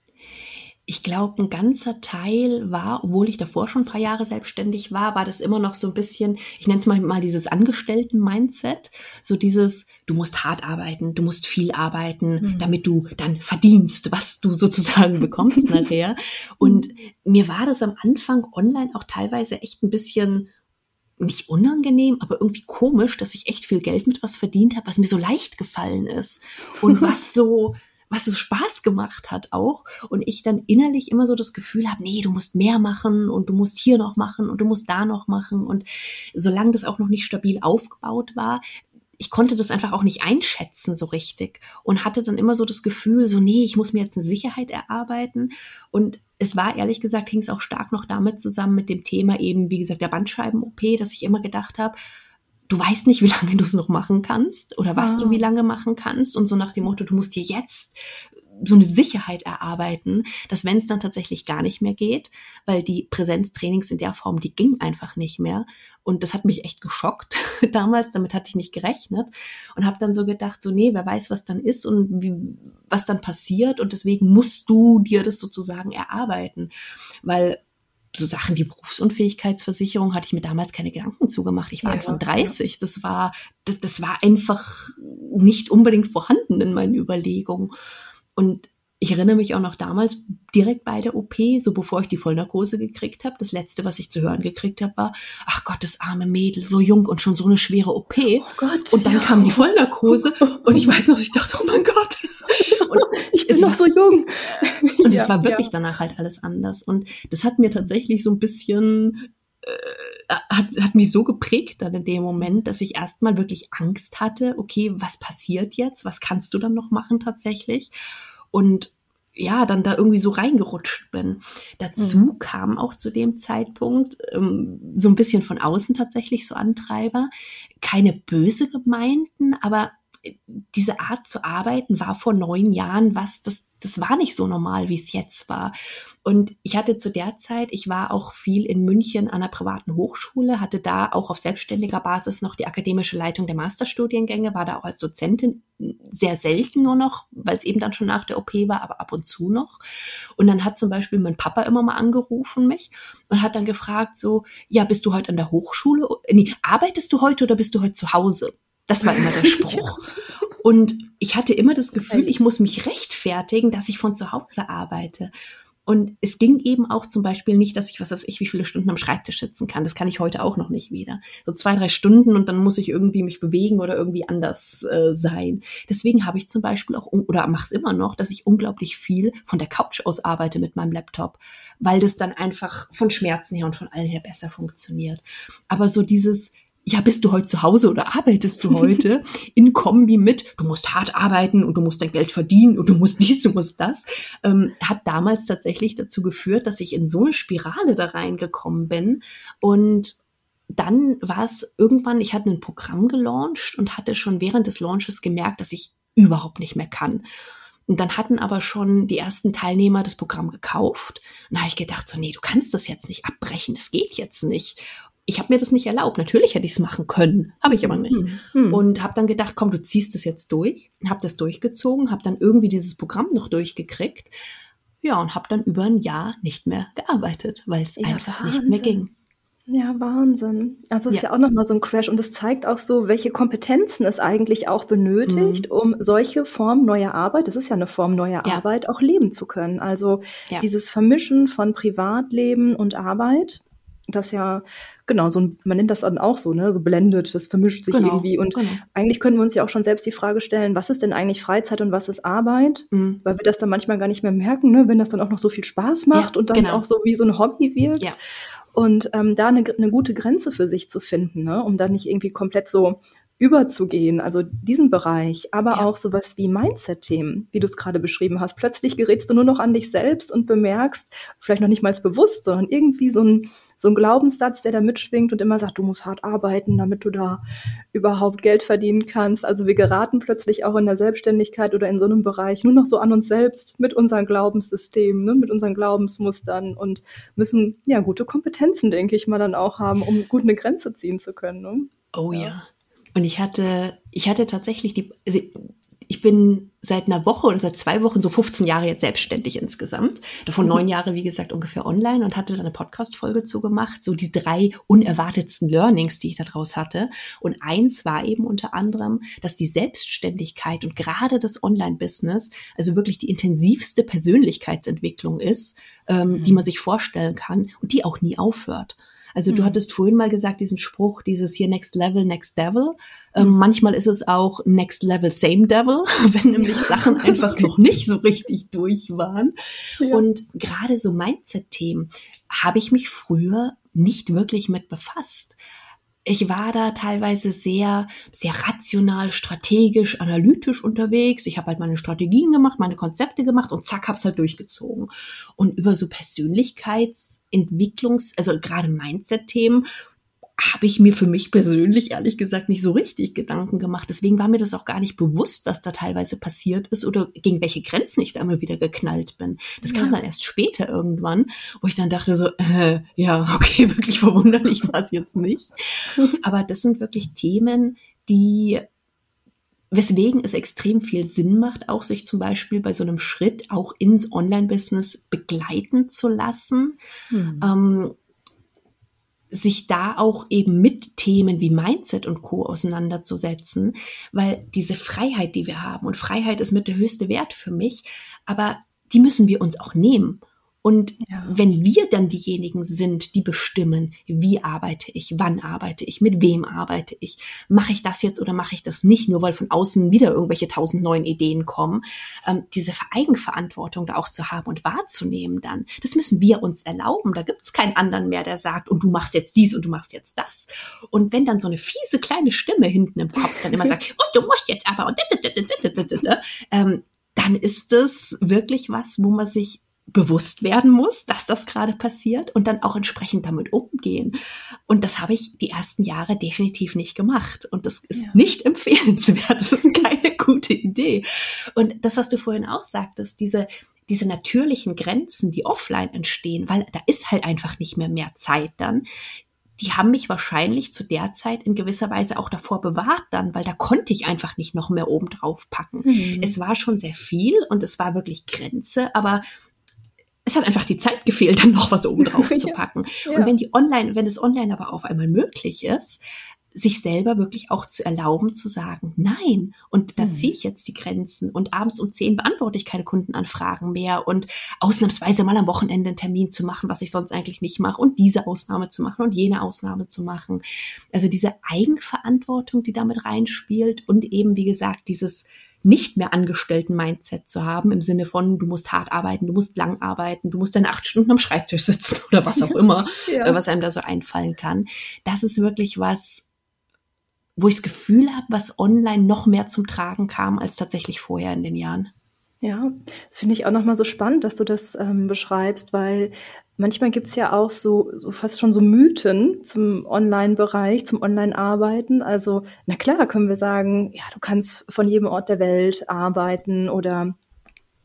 Ich glaube, ein ganzer Teil war, obwohl ich davor schon drei Jahre selbstständig war, war das immer noch so ein bisschen, ich nenne es mal, mal dieses Angestellten-Mindset. So dieses, du musst hart arbeiten, du musst viel arbeiten, mhm. damit du dann verdienst, was du sozusagen bekommst [LAUGHS] nachher. Und mir war das am Anfang online auch teilweise echt ein bisschen nicht unangenehm, aber irgendwie komisch, dass ich echt viel Geld mit was verdient habe, was mir so leicht gefallen ist und [LAUGHS] was so was so Spaß gemacht hat auch. Und ich dann innerlich immer so das Gefühl habe, nee, du musst mehr machen und du musst hier noch machen und du musst da noch machen. Und solange das auch noch nicht stabil aufgebaut war, ich konnte das einfach auch nicht einschätzen so richtig und hatte dann immer so das Gefühl, so nee, ich muss mir jetzt eine Sicherheit erarbeiten. Und es war ehrlich gesagt, hing es auch stark noch damit zusammen mit dem Thema eben, wie gesagt, der Bandscheiben-OP, dass ich immer gedacht habe, du weißt nicht, wie lange du es noch machen kannst oder was ah. du wie lange machen kannst und so nach dem Motto, du musst dir jetzt so eine Sicherheit erarbeiten, dass wenn es dann tatsächlich gar nicht mehr geht, weil die Präsenztrainings in der Form, die ging einfach nicht mehr und das hat mich echt geschockt [LAUGHS] damals, damit hatte ich nicht gerechnet und habe dann so gedacht, so nee, wer weiß, was dann ist und wie, was dann passiert und deswegen musst du dir das sozusagen erarbeiten, weil so Sachen wie Berufsunfähigkeitsversicherung hatte ich mir damals keine Gedanken zugemacht. Ich war ja, Anfang 30. Das war, das, das war einfach nicht unbedingt vorhanden in meinen Überlegungen. Und ich erinnere mich auch noch damals direkt bei der OP, so bevor ich die Vollnarkose gekriegt habe. Das letzte, was ich zu hören gekriegt habe, war, ach Gott, das arme Mädel, so jung und schon so eine schwere OP. Oh Gott, und dann ja. kam die Vollnarkose [LAUGHS] und ich weiß noch, ich dachte, oh mein Gott. Und [LAUGHS] ich bin noch so jung. [LAUGHS] Und es war wirklich ja. danach halt alles anders. Und das hat mir tatsächlich so ein bisschen äh, hat, hat mich so geprägt dann in dem Moment, dass ich erstmal wirklich Angst hatte, okay, was passiert jetzt? Was kannst du dann noch machen tatsächlich? Und ja, dann da irgendwie so reingerutscht bin. Dazu mhm. kam auch zu dem Zeitpunkt ähm, so ein bisschen von außen tatsächlich so Antreiber. Keine böse gemeinten, aber diese Art zu arbeiten war vor neun Jahren was, das, das war nicht so normal, wie es jetzt war. Und ich hatte zu der Zeit, ich war auch viel in München an einer privaten Hochschule, hatte da auch auf selbstständiger Basis noch die akademische Leitung der Masterstudiengänge, war da auch als Dozentin sehr selten nur noch, weil es eben dann schon nach der OP war, aber ab und zu noch. Und dann hat zum Beispiel mein Papa immer mal angerufen mich und hat dann gefragt so, ja, bist du heute an der Hochschule? Nee, arbeitest du heute oder bist du heute zu Hause? Das war immer der [LAUGHS] Spruch. Und ich hatte immer das Gefühl, ich muss mich rechtfertigen, dass ich von zu Hause arbeite. Und es ging eben auch zum Beispiel nicht, dass ich, was weiß ich, wie viele Stunden am Schreibtisch sitzen kann. Das kann ich heute auch noch nicht wieder. So zwei, drei Stunden und dann muss ich irgendwie mich bewegen oder irgendwie anders äh, sein. Deswegen habe ich zum Beispiel auch, oder mache es immer noch, dass ich unglaublich viel von der Couch aus arbeite mit meinem Laptop, weil das dann einfach von Schmerzen her und von allen her besser funktioniert. Aber so dieses, ja, bist du heute zu Hause oder arbeitest du heute [LAUGHS] in Kombi mit, du musst hart arbeiten und du musst dein Geld verdienen und du musst dies, du musst das, ähm, hat damals tatsächlich dazu geführt, dass ich in so eine Spirale da reingekommen bin und dann war es irgendwann, ich hatte ein Programm gelauncht und hatte schon während des Launches gemerkt, dass ich überhaupt nicht mehr kann. Und dann hatten aber schon die ersten Teilnehmer das Programm gekauft. Und da habe ich gedacht, so, nee, du kannst das jetzt nicht abbrechen, das geht jetzt nicht ich habe mir das nicht erlaubt. Natürlich hätte ich es machen können, habe ich aber nicht. Mhm. Und habe dann gedacht, komm, du ziehst es jetzt durch. Habe das durchgezogen, habe dann irgendwie dieses Programm noch durchgekriegt. Ja, und habe dann über ein Jahr nicht mehr gearbeitet, weil es ja, einfach Wahnsinn. nicht mehr ging. Ja, Wahnsinn. Also es ja. ist ja auch nochmal so ein Crash und es zeigt auch so, welche Kompetenzen es eigentlich auch benötigt, mhm. um solche Form neuer Arbeit, das ist ja eine Form neuer ja. Arbeit, auch leben zu können. Also ja. dieses Vermischen von Privatleben und Arbeit das ja, genau, so ein, man nennt das dann auch so, ne, so blendet, das vermischt sich Genau, irgendwie. Und genau. eigentlich können wir uns ja auch schon selbst die Frage stellen, was ist denn eigentlich Freizeit und was ist Arbeit? Mhm. Weil wir das dann manchmal gar nicht mehr merken, ne, wenn das dann auch noch so viel Spaß macht Ja, und dann genau. auch so wie so ein Hobby wirkt. Ja. Und ähm, da eine, eine gute Grenze für sich zu finden, ne, um dann nicht irgendwie komplett so überzugehen, also diesen Bereich, aber Ja. auch sowas wie Mindset-Themen, wie du es gerade beschrieben hast. Plötzlich gerätst du nur noch an dich selbst und bemerkst, vielleicht noch nicht mal bewusst, sondern irgendwie so ein, so ein Glaubenssatz, der da mitschwingt und immer sagt, du musst hart arbeiten, damit du da überhaupt Geld verdienen kannst. Also wir geraten plötzlich auch in der Selbstständigkeit oder in so einem Bereich nur noch so an uns selbst mit unseren Glaubenssystemen, ne, mit unseren Glaubensmustern und müssen ja gute Kompetenzen, denke ich mal, dann auch haben, um gut eine Grenze ziehen zu können. Ne? Oh Ja. ja. Und ich hatte, ich hatte tatsächlich die, also ich bin seit einer Woche oder seit zwei Wochen so 15 Jahre jetzt selbstständig insgesamt. Davon Mhm. neun Jahre, wie gesagt, ungefähr online und hatte dann eine Podcast-Folge zugemacht, so die drei unerwartetsten Learnings, die ich daraus hatte. Und eins war eben unter anderem, dass die Selbstständigkeit und gerade das Online-Business also wirklich die intensivste Persönlichkeitsentwicklung ist, ähm, die Mhm. man sich vorstellen kann und die auch nie aufhört. Also du Mhm. hattest vorhin mal gesagt, diesen Spruch, dieses hier Next Level, Next Devil. Ähm, Mhm. manchmal ist es auch Next Level, Same Devil, [LAUGHS] wenn nämlich Sachen einfach noch nicht so richtig durch waren. Ja. Und gerade so Mindset-Themen habe ich mich früher nicht wirklich mit befasst. Ich war da teilweise sehr, sehr rational, strategisch, analytisch unterwegs. Ich habe halt meine Strategien gemacht, meine Konzepte gemacht und zack, hab's halt durchgezogen. Und über so Persönlichkeitsentwicklungs-, also gerade Mindset-Themen, habe ich mir für mich persönlich ehrlich gesagt nicht so richtig Gedanken gemacht. Deswegen war mir das auch gar nicht bewusst, was da teilweise passiert ist oder gegen welche Grenzen ich da immer wieder geknallt bin. Das kam Ja. dann erst später irgendwann, wo ich dann dachte so, äh, ja, [LAUGHS] okay, wirklich verwunderlich war es jetzt nicht. Aber das sind wirklich Themen, die weswegen es extrem viel Sinn macht, auch sich zum Beispiel bei so einem Schritt auch ins Online-Business begleiten zu lassen Hm. ähm, sich da auch eben mit Themen wie Mindset und Co. auseinanderzusetzen, weil diese Freiheit, die wir haben, und Freiheit ist mit der höchste Wert für mich, aber die müssen wir uns auch nehmen. Und Ja. wenn wir dann diejenigen sind, die bestimmen, wie arbeite ich, wann arbeite ich, mit wem arbeite ich, mache ich das jetzt oder mache ich das nicht, nur weil von außen wieder irgendwelche tausend neuen Ideen kommen, ähm, diese Eigenverantwortung da auch zu haben und wahrzunehmen dann, das müssen wir uns erlauben. Da gibt es keinen anderen mehr, der sagt, und du machst jetzt dies und du machst jetzt das. Und wenn dann so eine fiese kleine Stimme hinten im Kopf dann immer [LAUGHS] sagt, und du musst jetzt aber und ähm, dann ist es wirklich was, wo man sich bewusst werden muss, dass das gerade passiert und dann auch entsprechend damit umgehen. Und das habe ich die ersten Jahre definitiv nicht gemacht. Und das ist Ja. nicht [LAUGHS] empfehlenswert. Das ist keine gute Idee. Und das, was du vorhin auch sagtest, diese, diese natürlichen Grenzen, die offline entstehen, weil da ist halt einfach nicht mehr mehr Zeit dann, die haben mich wahrscheinlich zu der Zeit in gewisser Weise auch davor bewahrt dann, weil da konnte ich einfach nicht noch mehr oben drauf packen. Hm. Es war schon sehr viel und es war wirklich Grenze, aber es hat einfach die Zeit gefehlt, [LAUGHS] dann noch was oben drauf [LAUGHS] zu Ja. packen. Ja. Und wenn die online, wenn es online aber auf einmal möglich ist, sich selber wirklich auch zu erlauben, zu sagen, nein, und da Mhm. ziehe ich jetzt die Grenzen und abends um zehn beantworte ich keine Kundenanfragen mehr und ausnahmsweise mal am Wochenende einen Termin zu machen, was ich sonst eigentlich nicht mache und diese Ausnahme zu machen und jene Ausnahme zu machen. Also diese Eigenverantwortung, die damit reinspielt und eben, wie gesagt, dieses nicht mehr angestellten Mindset zu haben, im Sinne von, du musst hart arbeiten, du musst lang arbeiten, du musst deine acht Stunden am Schreibtisch sitzen [LAUGHS] oder was auch immer, [LAUGHS] Ja. äh, was einem da so einfallen kann. Das ist wirklich was, wo ich das Gefühl habe, was online noch mehr zum Tragen kam als tatsächlich vorher in den Jahren. Ja, das finde ich auch nochmal so spannend, dass du das ähm, beschreibst, weil manchmal gibt es ja auch so, so fast schon so Mythen zum Online-Bereich, zum Online-Arbeiten. Also, na klar, können wir sagen, ja, du kannst von jedem Ort der Welt arbeiten oder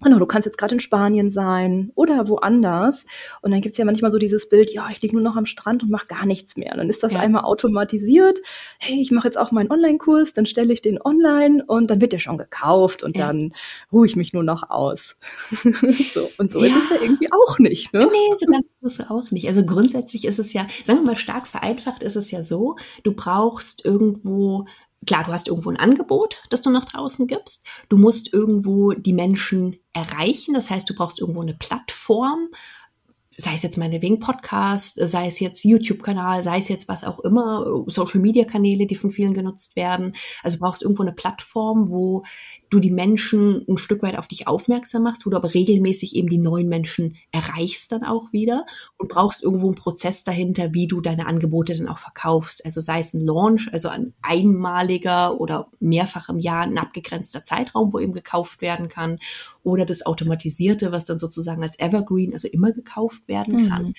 Genau, du kannst jetzt gerade in Spanien sein oder woanders. Und dann gibt's ja manchmal so dieses Bild, ja, ich liege nur noch am Strand und mache gar nichts mehr. Und dann ist das Ja. einmal automatisiert. Hey, ich mache jetzt auch meinen Online-Kurs, dann stelle ich den online und dann wird der schon gekauft und Ja. dann ruhe ich mich nur noch aus. [LAUGHS] so, und so ist Ja. es ja irgendwie auch nicht, ne? Nee, so ganz ist es auch nicht. Also grundsätzlich ist es ja, sagen wir mal stark vereinfacht, ist es ja so, du brauchst irgendwo, klar, du hast irgendwo ein Angebot, das du nach draußen gibst. Du musst irgendwo die Menschen erreichen. Das heißt, du brauchst irgendwo eine Plattform. sei es jetzt meinetwegen Podcast, sei es jetzt YouTube-Kanal, sei es jetzt was auch immer, Social-Media-Kanäle, die von vielen genutzt werden. Also brauchst irgendwo eine Plattform, wo du die Menschen ein Stück weit auf dich aufmerksam machst, wo du aber regelmäßig eben die neuen Menschen erreichst dann auch wieder und brauchst irgendwo einen Prozess dahinter, wie du deine Angebote dann auch verkaufst. Also sei es ein Launch, also ein einmaliger oder mehrfach im Jahr ein abgegrenzter Zeitraum, wo eben gekauft werden kann oder das automatisierte, was dann sozusagen als Evergreen, also immer gekauft werden kann. Mhm.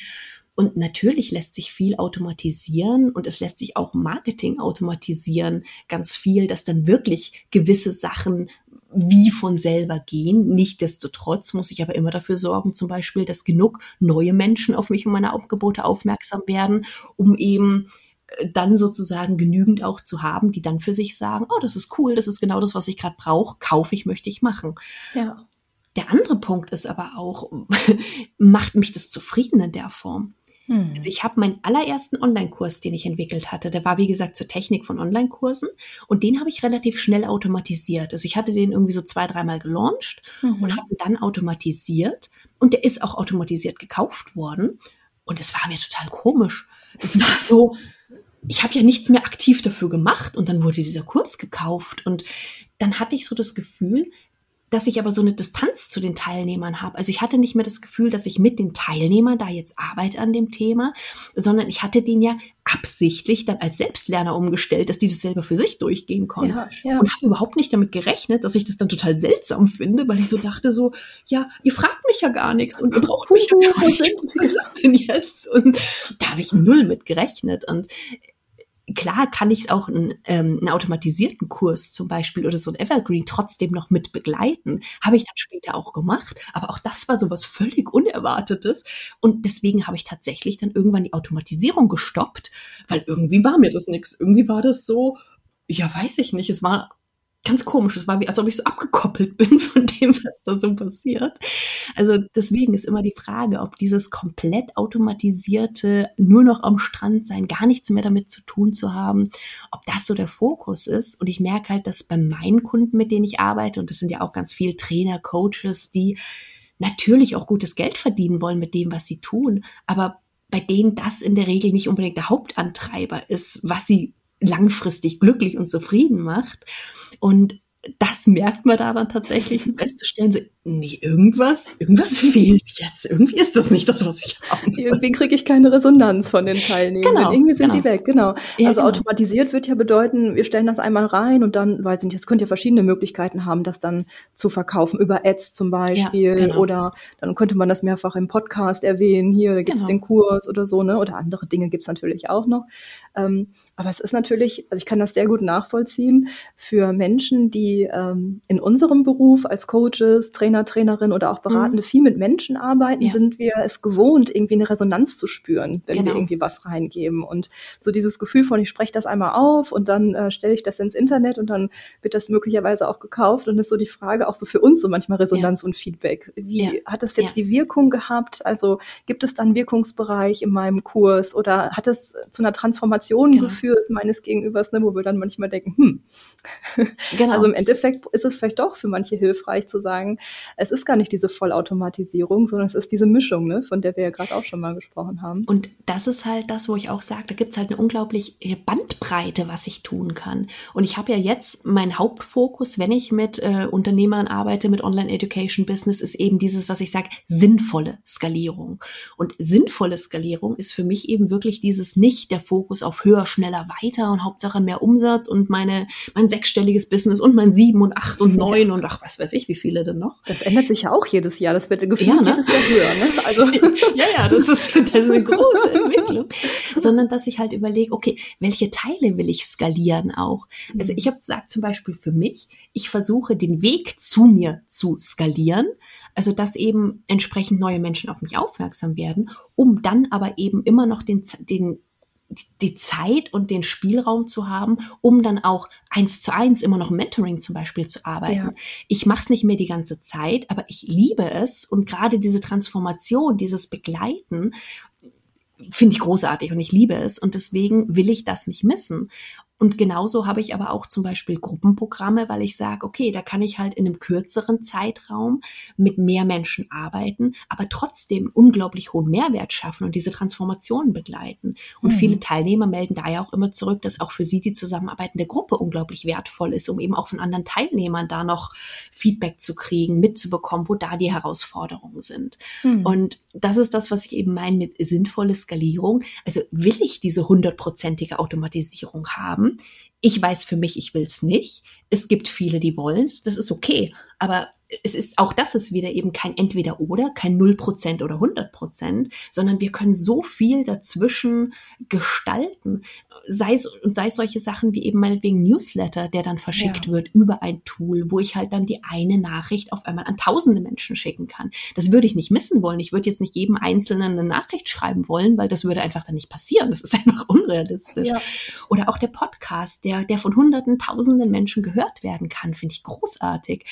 Und natürlich lässt sich viel automatisieren und es lässt sich auch Marketing automatisieren, ganz viel, dass dann wirklich gewisse Sachen wie von selber gehen. Nichtsdestotrotz muss ich aber immer dafür sorgen, zum Beispiel, dass genug neue Menschen auf mich und meine Angebote aufmerksam werden, um eben äh, dann sozusagen genügend auch zu haben, die dann für sich sagen, oh, das ist cool, das ist genau das, was ich gerade brauche, kaufe ich, möchte ich machen. Ja. Der andere Punkt ist aber auch, [LAUGHS] macht mich das zufrieden in der Form? Hm. Also ich habe meinen allerersten Online-Kurs, den ich entwickelt hatte, der war wie gesagt zur Technik von Online-Kursen und den habe ich relativ schnell automatisiert. Also ich hatte den irgendwie so zwei, dreimal gelauncht mhm. und habe dann automatisiert und der ist auch automatisiert gekauft worden und es war mir total komisch. Es war so, ich habe ja nichts mehr aktiv dafür gemacht und dann wurde dieser Kurs gekauft und dann hatte ich so das Gefühl, dass ich aber so eine Distanz zu den Teilnehmern habe. Also ich hatte nicht mehr das Gefühl, dass ich mit den Teilnehmern da jetzt arbeite an dem Thema, sondern ich hatte den ja absichtlich dann als Selbstlerner umgestellt, dass die das selber für sich durchgehen konnten. Ja, ja. Und habe überhaupt nicht damit gerechnet, dass ich das dann total seltsam finde, weil ich so dachte so, ja, ihr fragt mich ja gar nichts und ihr braucht mich ja gar [LAUGHS] nicht. Was ist denn jetzt? Und da habe ich null mit gerechnet. Und klar kann ich auch einen, ähm, einen automatisierten Kurs zum Beispiel oder so ein Evergreen trotzdem noch mit begleiten. Habe ich dann später auch gemacht. Aber auch das war so was völlig Unerwartetes. Und deswegen habe ich tatsächlich dann irgendwann die Automatisierung gestoppt, weil irgendwie war mir das nichts. Irgendwie war das so, ja, weiß ich nicht. Es war ganz komisch. Es war wie, als ob ich so abgekoppelt [LAUGHS] bin von dem, was da so passiert. Also deswegen ist immer die Frage, ob dieses komplett automatisierte, nur noch am Strand sein, gar nichts mehr damit zu tun zu haben, ob das so der Fokus ist. Und ich merke halt, dass bei meinen Kunden, mit denen ich arbeite, und das sind ja auch ganz viele Trainer, Coaches, die natürlich auch gutes Geld verdienen wollen mit dem, was sie tun, aber bei denen das in der Regel nicht unbedingt der Hauptantreiber ist, was sie langfristig glücklich und zufrieden macht. Und das merkt man da dann tatsächlich festzustellen, so, nee, irgendwas, irgendwas fehlt jetzt. Irgendwie ist das nicht das, was ich habe. Irgendwie kriege ich keine Resonanz von den Teilnehmern. Genau, Irgendwie sind genau. die weg, genau. Ja, also genau. automatisiert wird ja bedeuten, wir stellen das einmal rein und dann, weiß ich nicht, jetzt könnt ihr verschiedene Möglichkeiten haben, das dann zu verkaufen, über Ads zum Beispiel. Ja, genau. Oder dann könnte man das mehrfach im Podcast erwähnen, hier da gibt's genau. den Kurs oder so, ne? Oder andere Dinge gibt's natürlich auch noch. Ähm, aber es ist natürlich, also ich kann das sehr gut nachvollziehen, für Menschen, die ähm, in unserem Beruf als Coaches, Trainer, Trainerin oder auch Beratende mhm. viel mit Menschen arbeiten, ja. sind wir es gewohnt, irgendwie eine Resonanz zu spüren, wenn genau. wir irgendwie was reingeben. Und so dieses Gefühl von, ich spreche das einmal auf und dann äh, stelle ich das ins Internet und dann wird das möglicherweise auch gekauft. Und das ist so die Frage auch so für uns so manchmal Resonanz ja. und Feedback. Wie ja. hat das jetzt die Wirkung gehabt? Also gibt es dann Wirkungsbereich in meinem Kurs oder hat es zu einer Transformation genau. geführt meines Gegenübers, ne, wo wir dann manchmal denken, hm. Genau. Also im Endeffekt ist es vielleicht doch für manche hilfreich zu sagen, es ist gar nicht diese Vollautomatisierung, sondern es ist diese Mischung, ne, von der wir ja gerade auch schon mal gesprochen haben. Und das ist halt das, wo ich auch sage, da gibt es halt eine unglaubliche Bandbreite, was ich tun kann. Und ich habe ja jetzt meinen Hauptfokus, wenn ich mit äh, Unternehmern arbeite, mit Online-Education-Business, ist eben dieses, was ich sage, sinnvolle Skalierung. Und sinnvolle Skalierung ist für mich eben wirklich dieses nicht der Fokus auf höher, schneller, weiter und Hauptsache mehr Umsatz und meine, mein sechsstelliges Business und mein sieben und acht und [LAUGHS] neun ja. und ach, was weiß ich, wie viele denn noch. Das ändert sich ja auch jedes Jahr. Das wird gefühlt ja, ne? jedes Jahr höher. Ne? [LAUGHS] Also ja, ja, das ist, das ist eine große [LAUGHS] Entwicklung. Sondern dass ich halt überlege, okay, welche Teile will ich skalieren auch? Also ich habe gesagt zum Beispiel für mich, ich versuche den Weg zu mir zu skalieren. Also, dass eben entsprechend neue Menschen auf mich aufmerksam werden, um dann aber eben immer noch den, den die Zeit und den Spielraum zu haben, um dann auch eins zu eins immer noch Mentoring zum Beispiel zu arbeiten. Ja. Ich mache es nicht mehr die ganze Zeit, aber ich liebe es und gerade diese Transformation, dieses Begleiten finde ich großartig und ich liebe es und deswegen will ich das nicht missen. Und genauso habe ich aber auch zum Beispiel Gruppenprogramme, weil ich sage, okay, da kann ich halt in einem kürzeren Zeitraum mit mehr Menschen arbeiten, aber trotzdem unglaublich hohen Mehrwert schaffen und diese Transformationen begleiten. Und mhm. viele Teilnehmer melden da ja auch immer zurück, dass auch für sie die Zusammenarbeit in der Gruppe unglaublich wertvoll ist, um eben auch von anderen Teilnehmern da noch Feedback zu kriegen, mitzubekommen, wo da die Herausforderungen sind. Mhm. Und das ist das, was ich eben meine mit sinnvolle Skalierung. Also will ich diese hundertprozentige Automatisierung haben? Ich weiß für mich, ich will es nicht. Es gibt viele, die wollen es. Das ist okay. Aber es ist auch das ist wieder eben kein entweder oder, kein 0% oder 100%, sondern wir können so viel dazwischen gestalten sei es, und sei es solche Sachen wie eben meinetwegen Newsletter, der dann verschickt ja. wird über ein Tool, wo ich halt dann die eine Nachricht auf einmal an tausende Menschen schicken kann. Das würde ich nicht missen wollen. Ich würde jetzt nicht jedem Einzelnen eine Nachricht schreiben wollen, weil das würde einfach dann nicht passieren. Das ist [LAUGHS] einfach unrealistisch. Ja. Oder auch der Podcast, der, der von hunderten, tausenden Menschen gehört werden kann, finde ich großartig.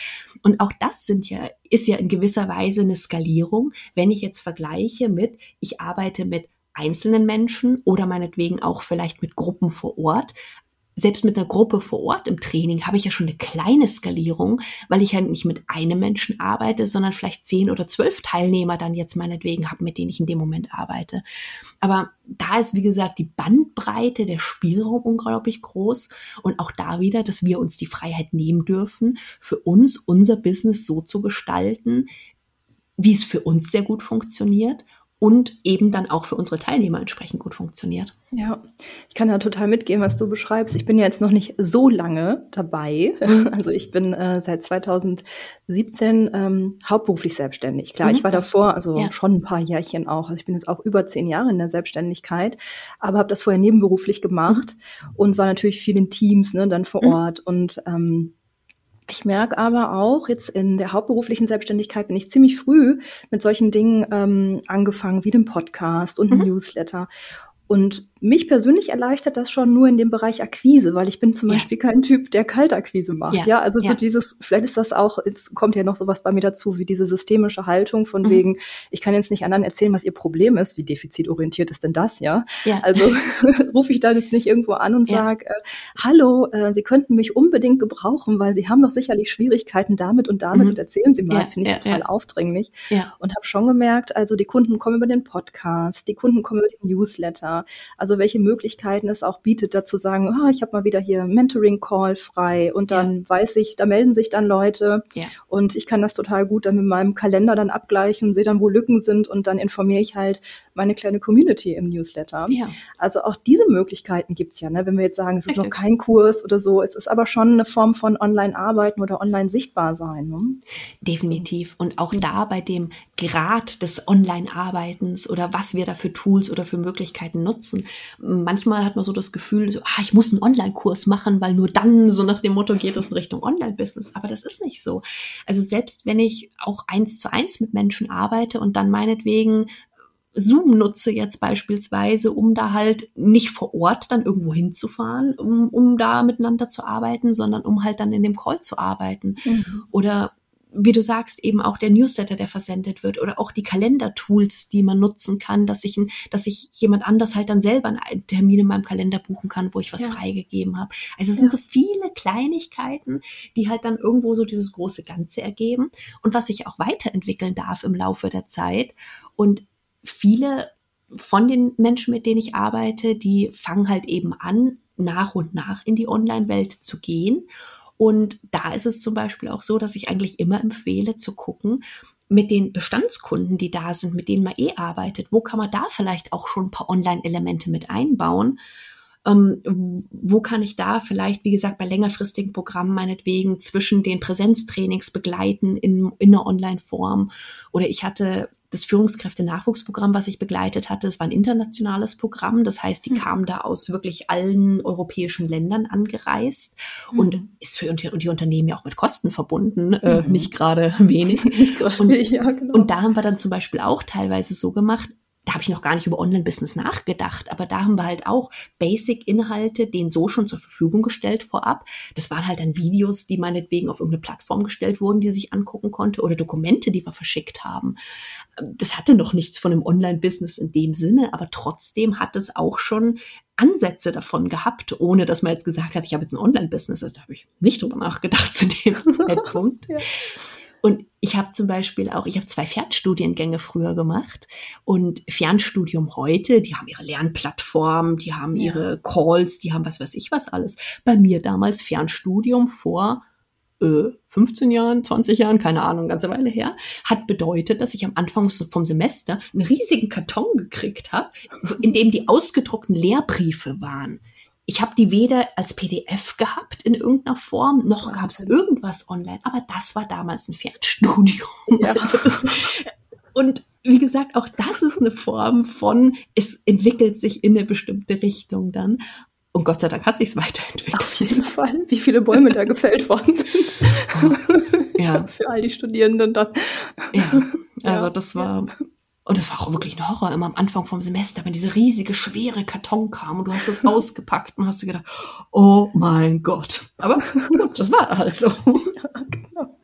Und auch das sind ja, ist ja in gewisser Weise eine Skalierung, wenn ich jetzt vergleiche mit, ich arbeite mit einzelnen Menschen oder meinetwegen auch vielleicht mit Gruppen vor Ort. Selbst mit einer Gruppe vor Ort im Training habe ich ja schon eine kleine Skalierung, weil ich ja nicht mit einem Menschen arbeite, sondern vielleicht zehn oder zwölf Teilnehmer dann jetzt meinetwegen habe, mit denen ich in dem Moment arbeite. Aber da ist, wie gesagt, die Bandbreite, der Spielraum unglaublich groß. Und auch da wieder, dass wir uns die Freiheit nehmen dürfen, für uns unser Business so zu gestalten, wie es für uns sehr gut funktioniert und eben dann auch für unsere Teilnehmer entsprechend gut funktioniert. Ja, ich kann da total mitgehen, was du beschreibst. Ich bin ja jetzt noch nicht so lange dabei. Mhm. [LAUGHS] Also ich bin äh, seit 2017 ähm, hauptberuflich selbstständig. Klar, mhm. ich war davor, also ja. schon ein paar Jährchen auch. Also ich bin jetzt auch über zehn Jahre in der Selbstständigkeit, aber habe das vorher nebenberuflich gemacht mhm. und war natürlich viel in Teams, ne, dann vor mhm. Ort und ähm, ich merke aber auch, jetzt in der hauptberuflichen Selbstständigkeit bin ich ziemlich früh mit solchen Dingen ähm, angefangen, wie dem Podcast und mhm. Newsletter. Und mich persönlich erleichtert das schon nur in dem Bereich Akquise, weil ich bin zum ja. Beispiel kein Typ, der Kaltakquise macht. Ja, ja? also ja. so dieses, vielleicht ist das auch, jetzt kommt ja noch sowas bei mir dazu, wie diese systemische Haltung von mhm. wegen, ich kann jetzt nicht anderen erzählen, was ihr Problem ist. Wie defizitorientiert ist denn das, ja? ja. Also [LAUGHS] rufe ich dann jetzt nicht irgendwo an und ja. sage, äh, hallo, äh, Sie könnten mich unbedingt gebrauchen, weil Sie haben doch sicherlich Schwierigkeiten damit und damit mhm. und erzählen Sie mal. das finde ich total aufdringlich. Und habe schon gemerkt, also die Kunden kommen über den Podcast, die Kunden kommen über den Newsletter. Also also welche Möglichkeiten es auch bietet, dazu sagen, ah, ich habe mal wieder hier Mentoring-Call frei und dann ja. weiß ich, da melden sich dann Leute ja. und ich kann das total gut dann mit meinem Kalender dann abgleichen, sehe dann, wo Lücken sind und dann informiere ich halt meine kleine Community im Newsletter. Ja. Also auch diese Möglichkeiten gibt's ja, ne? wenn wir jetzt sagen, es ist noch kein Kurs oder so, es ist aber schon eine Form von Online-Arbeiten oder Online-Sichtbar-Sein. Ne? Definitiv. Und auch da bei dem Grad des Online-Arbeitens oder was wir da für Tools oder für Möglichkeiten nutzen, manchmal hat man so das Gefühl, so, ah, ich muss einen Online-Kurs machen, weil nur dann, so nach dem Motto, geht es in Richtung Online-Business. Aber das ist nicht so. Also selbst wenn ich auch eins zu eins mit Menschen arbeite und dann meinetwegen Zoom nutze jetzt beispielsweise, um da halt nicht vor Ort dann irgendwo hinzufahren, um, um da miteinander zu arbeiten, sondern um halt dann in dem Call zu arbeiten. Mhm. Oder wie du sagst, eben auch der Newsletter, der versendet wird oder auch die Kalendertools, die man nutzen kann, dass ich, dass ich jemand anders halt dann selber einen Termin in meinem Kalender buchen kann, wo ich was ja. freigegeben habe. Also es sind ja. so viele Kleinigkeiten, die halt dann irgendwo so dieses große Ganze ergeben und was sich auch weiterentwickeln darf im Laufe der Zeit. Und viele von den Menschen, mit denen ich arbeite, die fangen halt eben an, nach und nach in die Online-Welt zu gehen und da ist es zum Beispiel auch so, dass ich eigentlich immer empfehle zu gucken, mit den Bestandskunden, die da sind, mit denen man eh arbeitet, wo kann man da vielleicht auch schon ein paar Online-Elemente mit einbauen? Ähm, wo kann ich da vielleicht, wie gesagt, bei längerfristigen Programmen meinetwegen zwischen den Präsenztrainings begleiten in, in einer Online-Form? Oder ich hatte das Führungskräfte-Nachwuchsprogramm, was ich begleitet hatte, es war ein internationales Programm. Das heißt, die mhm. kamen da aus wirklich allen europäischen Ländern angereist mhm. und ist für die Unternehmen ja auch mit Kosten verbunden, äh, mhm. äh, nicht gerade wenig. [LAUGHS] nicht und, ja, genau. und da haben wir dann zum Beispiel auch teilweise so gemacht, da habe ich noch gar nicht über Online-Business nachgedacht, aber da haben wir halt auch Basic-Inhalte, denen so schon zur Verfügung gestellt vorab. Das waren halt dann Videos, die meinetwegen auf irgendeine Plattform gestellt wurden, die sich angucken konnte oder Dokumente, die wir verschickt haben. Das hatte noch nichts von einem Online-Business in dem Sinne, aber trotzdem hat es auch schon Ansätze davon gehabt, ohne dass man jetzt gesagt hat, ich habe jetzt ein Online-Business. Also da habe ich nicht drüber nachgedacht zu dem [LAUGHS] Zeitpunkt. Ja. Und ich habe zum Beispiel auch, ich habe zwei Fernstudiengänge früher gemacht und Fernstudium heute, die haben ihre Lernplattform, die haben ihre Calls, die haben was weiß ich was alles. Bei mir damals Fernstudium vor äh, 15 Jahren, 20 Jahren, keine Ahnung, eine ganze Weile her, hat bedeutet, dass ich am Anfang vom Semester einen riesigen Karton gekriegt habe, in dem die ausgedruckten Lehrbriefe waren ich habe die weder als PDF gehabt in irgendeiner Form, noch gab es irgendwas online. Aber das war damals ein Fernstudium. [LAUGHS] Ja. Also das, und wie gesagt, auch das ist eine Form von, es entwickelt sich in eine bestimmte Richtung dann. Und Gott sei Dank hat sich es weiterentwickelt. Auf jeden Fall, wie viele Bäume da gefällt worden sind. [LAUGHS] Ja. Für all die Studierenden dann. Ja, [LAUGHS] also das war, und das war auch wirklich ein Horror immer am Anfang vom Semester, wenn diese riesige, schwere Karton kam und du hast das [LAUGHS] ausgepackt und hast du gedacht, oh mein Gott. Aber gut, das war halt so. [LAUGHS] Ja, genau.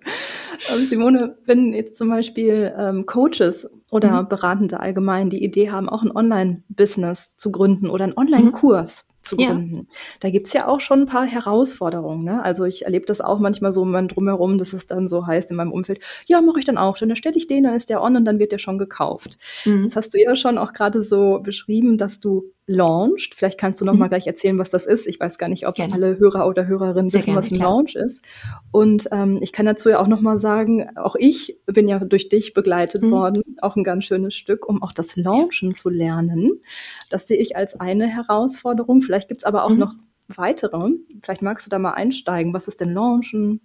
Ähm, Simone, wenn jetzt zum Beispiel ähm, Coaches oder mhm. Beratende allgemein die Idee haben, auch ein Online-Business zu gründen oder einen Online-Kurs, zu gründen. Ja. Da gibt's ja auch schon ein paar Herausforderungen. Ne? Also ich erlebe das auch manchmal so man drumherum, dass es dann so heißt in meinem Umfeld, ja, mache ich dann auch. Dann erstelle ich den, dann ist der on und dann wird der schon gekauft. Mhm. Das hast du ja schon auch gerade so beschrieben, dass du launcht. Vielleicht kannst du noch mhm. mal gleich erzählen, was das ist. Ich weiß gar nicht, ob gerne. alle Hörer oder Hörerinnen Sehr wissen, gerne, was ein klar. Launch ist. Und ähm, ich kann dazu ja auch noch mal sagen, auch ich bin ja durch dich begleitet mhm. worden, auch ein ganz schönes Stück, um auch das Launchen ja. zu lernen. Das sehe ich als eine Herausforderung. Vielleicht gibt's aber auch mhm. noch weitere. Vielleicht magst du da mal einsteigen. Was ist denn Launchen?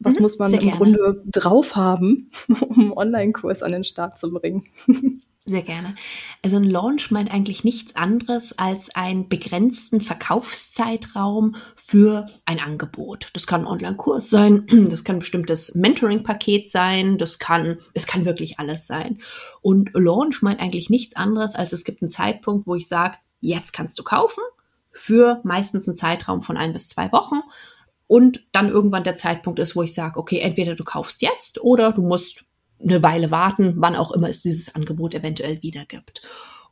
Was mhm, muss man im gerne. Grunde drauf haben, [LAUGHS] um einen Online-Kurs an den Start zu bringen? [LAUGHS] Sehr gerne. Also ein Launch meint eigentlich nichts anderes als einen begrenzten Verkaufszeitraum für ein Angebot. Das kann ein Online-Kurs sein, [CLEARS THROAT] das kann ein bestimmtes Mentoring-Paket sein, das kann, es kann wirklich alles sein. Und Launch meint eigentlich nichts anderes als es gibt einen Zeitpunkt, wo ich sage, jetzt kannst du kaufen für meistens einen Zeitraum von ein bis zwei Wochen und dann irgendwann der Zeitpunkt ist, wo ich sage, okay, entweder du kaufst jetzt oder du musst eine Weile warten, wann auch immer es dieses Angebot eventuell wieder gibt.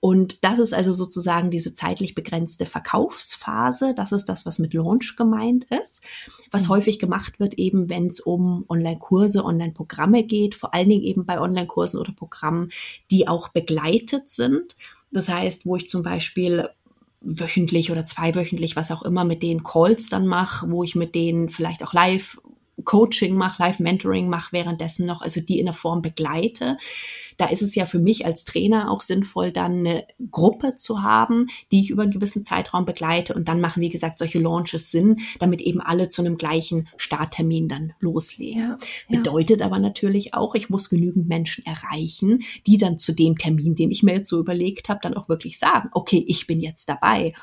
Und das ist also sozusagen diese zeitlich begrenzte Verkaufsphase. Das ist das, was mit Launch gemeint ist. Was mhm. häufig gemacht wird, eben wenn es um Online-Kurse, Online-Programme geht, vor allen Dingen eben bei Online-Kursen oder Programmen, die auch begleitet sind. Das heißt, wo ich zum Beispiel wöchentlich oder zweiwöchentlich, was auch immer, mit denen Calls dann mache, wo ich mit denen vielleicht auch live Coaching mache, Live-Mentoring mache, währenddessen noch, also die in der Form begleite. Da ist es ja für mich als Trainer auch sinnvoll, dann eine Gruppe zu haben, die ich über einen gewissen Zeitraum begleite und dann machen, wie gesagt, solche Launches Sinn, damit eben alle zu einem gleichen Starttermin dann loslegen. Ja, ja. Bedeutet aber natürlich auch, ich muss genügend Menschen erreichen, die dann zu dem Termin, den ich mir jetzt so überlegt habe, dann auch wirklich sagen, okay, ich bin jetzt dabei.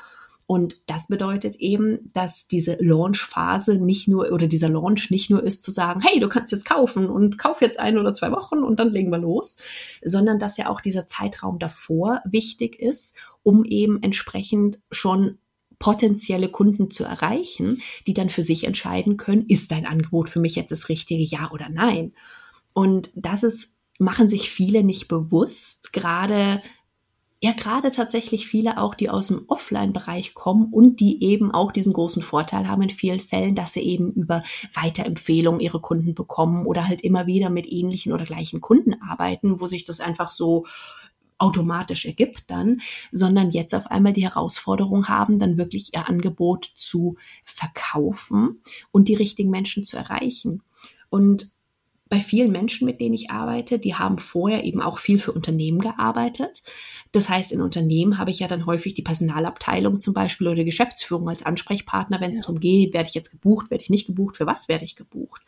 Und das bedeutet eben, dass diese Launch-Phase nicht nur oder dieser Launch nicht nur ist zu sagen, hey, du kannst jetzt kaufen und kauf jetzt ein oder zwei Wochen und dann legen wir los, sondern dass ja auch dieser Zeitraum davor wichtig ist, um eben entsprechend schon potenzielle Kunden zu erreichen, die dann für sich entscheiden können, ist dein Angebot für mich jetzt das richtige Ja oder Nein. Und das ist, machen sich viele nicht bewusst, gerade ja gerade tatsächlich viele auch, die aus dem Offline-Bereich kommen und die eben auch diesen großen Vorteil haben in vielen Fällen, dass sie eben über Weiterempfehlungen ihre Kunden bekommen oder halt immer wieder mit ähnlichen oder gleichen Kunden arbeiten, wo sich das einfach so automatisch ergibt dann, sondern jetzt auf einmal die Herausforderung haben, dann wirklich ihr Angebot zu verkaufen und die richtigen Menschen zu erreichen. Und bei vielen Menschen, mit denen ich arbeite, die haben vorher eben auch viel für Unternehmen gearbeitet. Das heißt, in Unternehmen habe ich ja dann häufig die Personalabteilung zum Beispiel oder Geschäftsführung als Ansprechpartner, wenn es ja. darum geht, werde ich jetzt gebucht, werde ich nicht gebucht, für was werde ich gebucht.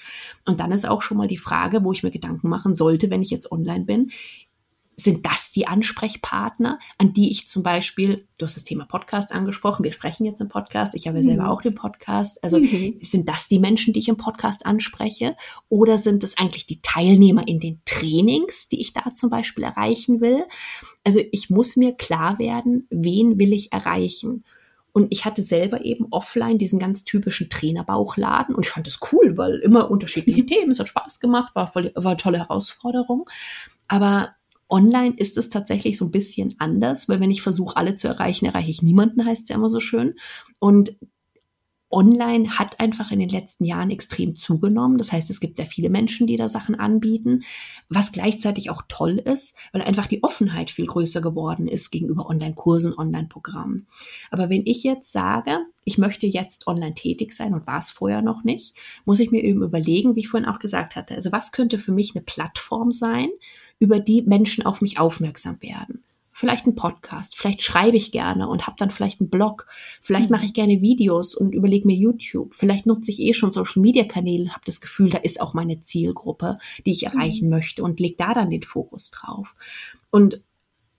Und dann ist auch schon mal die Frage, wo ich mir Gedanken machen sollte, wenn ich jetzt online bin, sind das die Ansprechpartner, an die ich zum Beispiel, du hast das Thema Podcast angesprochen, wir sprechen jetzt im Podcast, ich habe ja selber mhm. auch den Podcast, also mhm. sind das die Menschen, die ich im Podcast anspreche oder sind es eigentlich die Teilnehmer in den Trainings, die ich da zum Beispiel erreichen will? Also ich muss mir klar werden, wen will ich erreichen? Und ich hatte selber eben offline diesen ganz typischen Trainerbauchladen und ich fand das cool, weil immer unterschiedliche [LAUGHS] Themen, es hat Spaß gemacht, war voll, war eine tolle Herausforderung. Aber Online ist es tatsächlich so ein bisschen anders, weil wenn ich versuche, alle zu erreichen, erreiche ich niemanden, heißt es ja immer so schön. Und Online hat einfach in den letzten Jahren extrem zugenommen. Das heißt, es gibt sehr viele Menschen, die da Sachen anbieten, was gleichzeitig auch toll ist, weil einfach die Offenheit viel größer geworden ist gegenüber Online-Kursen, Online-Programmen. Aber wenn ich jetzt sage, ich möchte jetzt online tätig sein und war es vorher noch nicht, muss ich mir eben überlegen, wie ich vorhin auch gesagt hatte, also was könnte für mich eine Plattform sein, über die Menschen auf mich aufmerksam werden vielleicht ein Podcast, vielleicht schreibe ich gerne und habe dann vielleicht einen Blog, vielleicht mhm. mache ich gerne Videos und überlege mir YouTube, vielleicht nutze ich eh schon Social Media Kanäle, habe das Gefühl, da ist auch meine Zielgruppe, die ich erreichen mhm. möchte und leg da dann den Fokus drauf. Und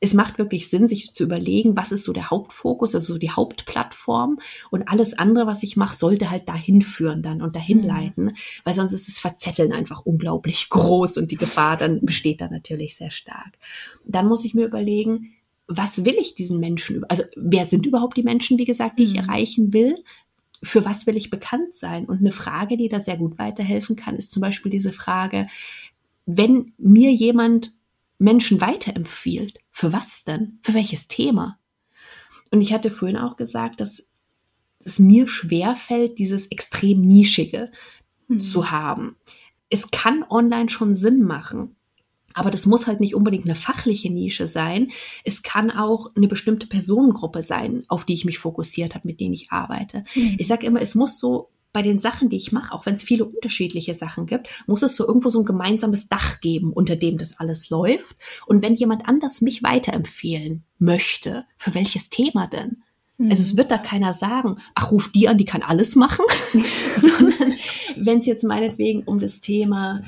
es macht wirklich Sinn, sich zu überlegen, was ist so der Hauptfokus, also so die Hauptplattform und alles andere, was ich mache, sollte halt dahin führen dann und dahin mhm. leiten, weil sonst ist das Verzetteln einfach unglaublich [LAUGHS] groß und die Gefahr dann besteht da natürlich sehr stark. Dann muss ich mir überlegen, was will ich diesen Menschen, also wer sind überhaupt die Menschen, wie gesagt, die ich mhm. erreichen will? Für was will ich bekannt sein? Und eine Frage, die da sehr gut weiterhelfen kann, ist zum Beispiel diese Frage, wenn mir jemand Menschen weiterempfiehlt. Für was denn? Für welches Thema? Und ich hatte vorhin auch gesagt, dass es mir schwer fällt, dieses extrem nischige mhm. zu haben. Es kann online schon Sinn machen. Aber das muss halt nicht unbedingt eine fachliche Nische sein. Es kann auch eine bestimmte Personengruppe sein, auf die ich mich fokussiert habe, mit denen ich arbeite. Mhm. Ich sage immer, es muss so bei den Sachen, die ich mache, auch wenn es viele unterschiedliche Sachen gibt, muss es so irgendwo so ein gemeinsames Dach geben, unter dem das alles läuft. Und wenn jemand anders mich weiterempfehlen möchte, für welches Thema denn? Mhm. Also es wird da keiner sagen, ach, ruf die an, die kann alles machen, [LAUGHS] sondern [LAUGHS] wenn es jetzt meinetwegen um das Thema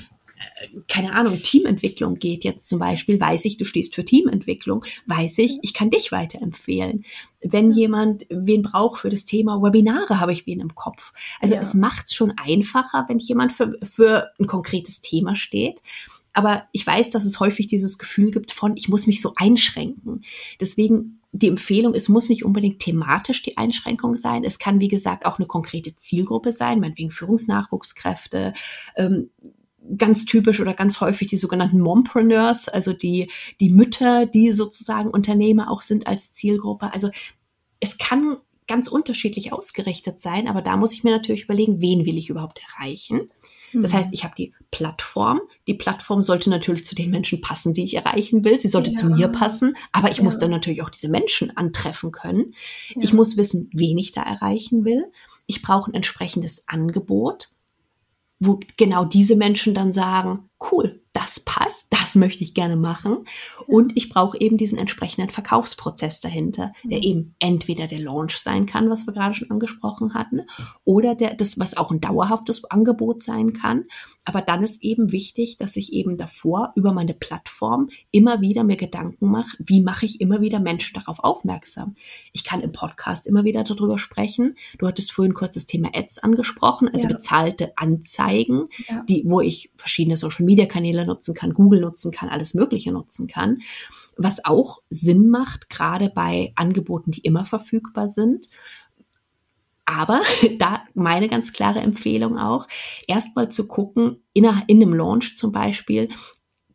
keine Ahnung, Teamentwicklung geht jetzt zum Beispiel, weiß ich, du stehst für Teamentwicklung, weiß ich, ich kann dich weiterempfehlen. Wenn jemand wen braucht für das Thema Webinare, habe ich wen im Kopf. Also ja. es macht es schon einfacher, wenn jemand für, für ein konkretes Thema steht. Aber ich weiß, dass es häufig dieses Gefühl gibt von, ich muss mich so einschränken. Deswegen die Empfehlung, es muss nicht unbedingt thematisch die Einschränkung sein. Es kann, wie gesagt, auch eine konkrete Zielgruppe sein, meinetwegen Führungsnachwuchskräfte, ähm, ganz typisch oder ganz häufig die sogenannten Mompreneurs, also die, die Mütter, die sozusagen Unternehmer auch sind als Zielgruppe. Also es kann ganz unterschiedlich ausgerichtet sein, aber da muss ich mir natürlich überlegen, wen will ich überhaupt erreichen. Das mhm. heißt, ich habe die Plattform. Die Plattform sollte natürlich zu den Menschen passen, die ich erreichen will. Sie sollte ja. zu mir passen, aber ich ja. muss dann natürlich auch diese Menschen antreffen können. Ja. Ich muss wissen, wen ich da erreichen will. Ich brauche ein entsprechendes Angebot wo genau diese Menschen dann sagen, cool, das passt, das möchte ich gerne machen. Und ich brauche eben diesen entsprechenden Verkaufsprozess dahinter, der mhm. eben entweder der Launch sein kann, was wir gerade schon angesprochen hatten, oder der, das, was auch ein dauerhaftes Angebot sein kann. Aber dann ist eben wichtig, dass ich eben davor über meine Plattform immer wieder mir Gedanken mache, wie mache ich immer wieder Menschen darauf aufmerksam. Ich kann im Podcast immer wieder darüber sprechen. Du hattest vorhin kurz das Thema Ads angesprochen, also ja. bezahlte Anzeigen, ja. die, wo ich verschiedene Social Media Kanäle nutzen kann, Google nutzen kann, alles Mögliche nutzen kann. Was auch Sinn macht, gerade bei Angeboten, die immer verfügbar sind. Aber [LAUGHS] da meine ganz klare Empfehlung auch, erstmal zu gucken, in, in einem Launch zum Beispiel,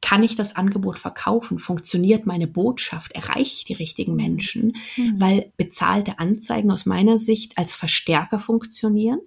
kann ich das Angebot verkaufen? Funktioniert meine Botschaft? Erreiche ich die richtigen Menschen? Mhm. Weil bezahlte Anzeigen aus meiner Sicht als Verstärker funktionieren.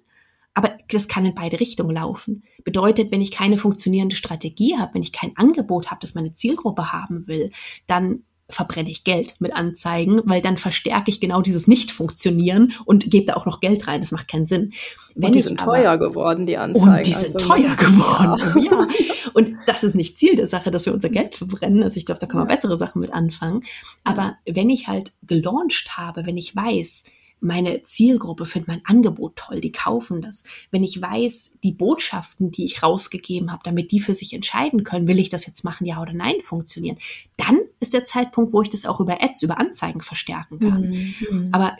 Aber das kann in beide Richtungen laufen. Bedeutet, wenn ich keine funktionierende Strategie habe, wenn ich kein Angebot habe, das meine Zielgruppe haben will, dann verbrenne ich Geld mit Anzeigen, weil dann verstärke ich genau dieses Nicht-Funktionieren und gebe da auch noch Geld rein. Das macht keinen Sinn. Wenn und die sind aber, teuer geworden, die Anzeigen. Und die sind also, teuer geworden, ja. [LAUGHS] ja. Und das ist nicht Ziel der Sache, dass wir unser Geld verbrennen. Also ich glaube, da kann man bessere Sachen mit anfangen. Aber wenn ich halt gelauncht habe, wenn ich weiß, meine Zielgruppe findet mein Angebot toll, die kaufen das. Wenn ich weiß, die Botschaften, die ich rausgegeben habe, damit die für sich entscheiden können, will ich das jetzt machen, ja oder nein, funktionieren, dann ist der Zeitpunkt, wo ich das auch über Ads, über Anzeigen verstärken kann. Mhm. Aber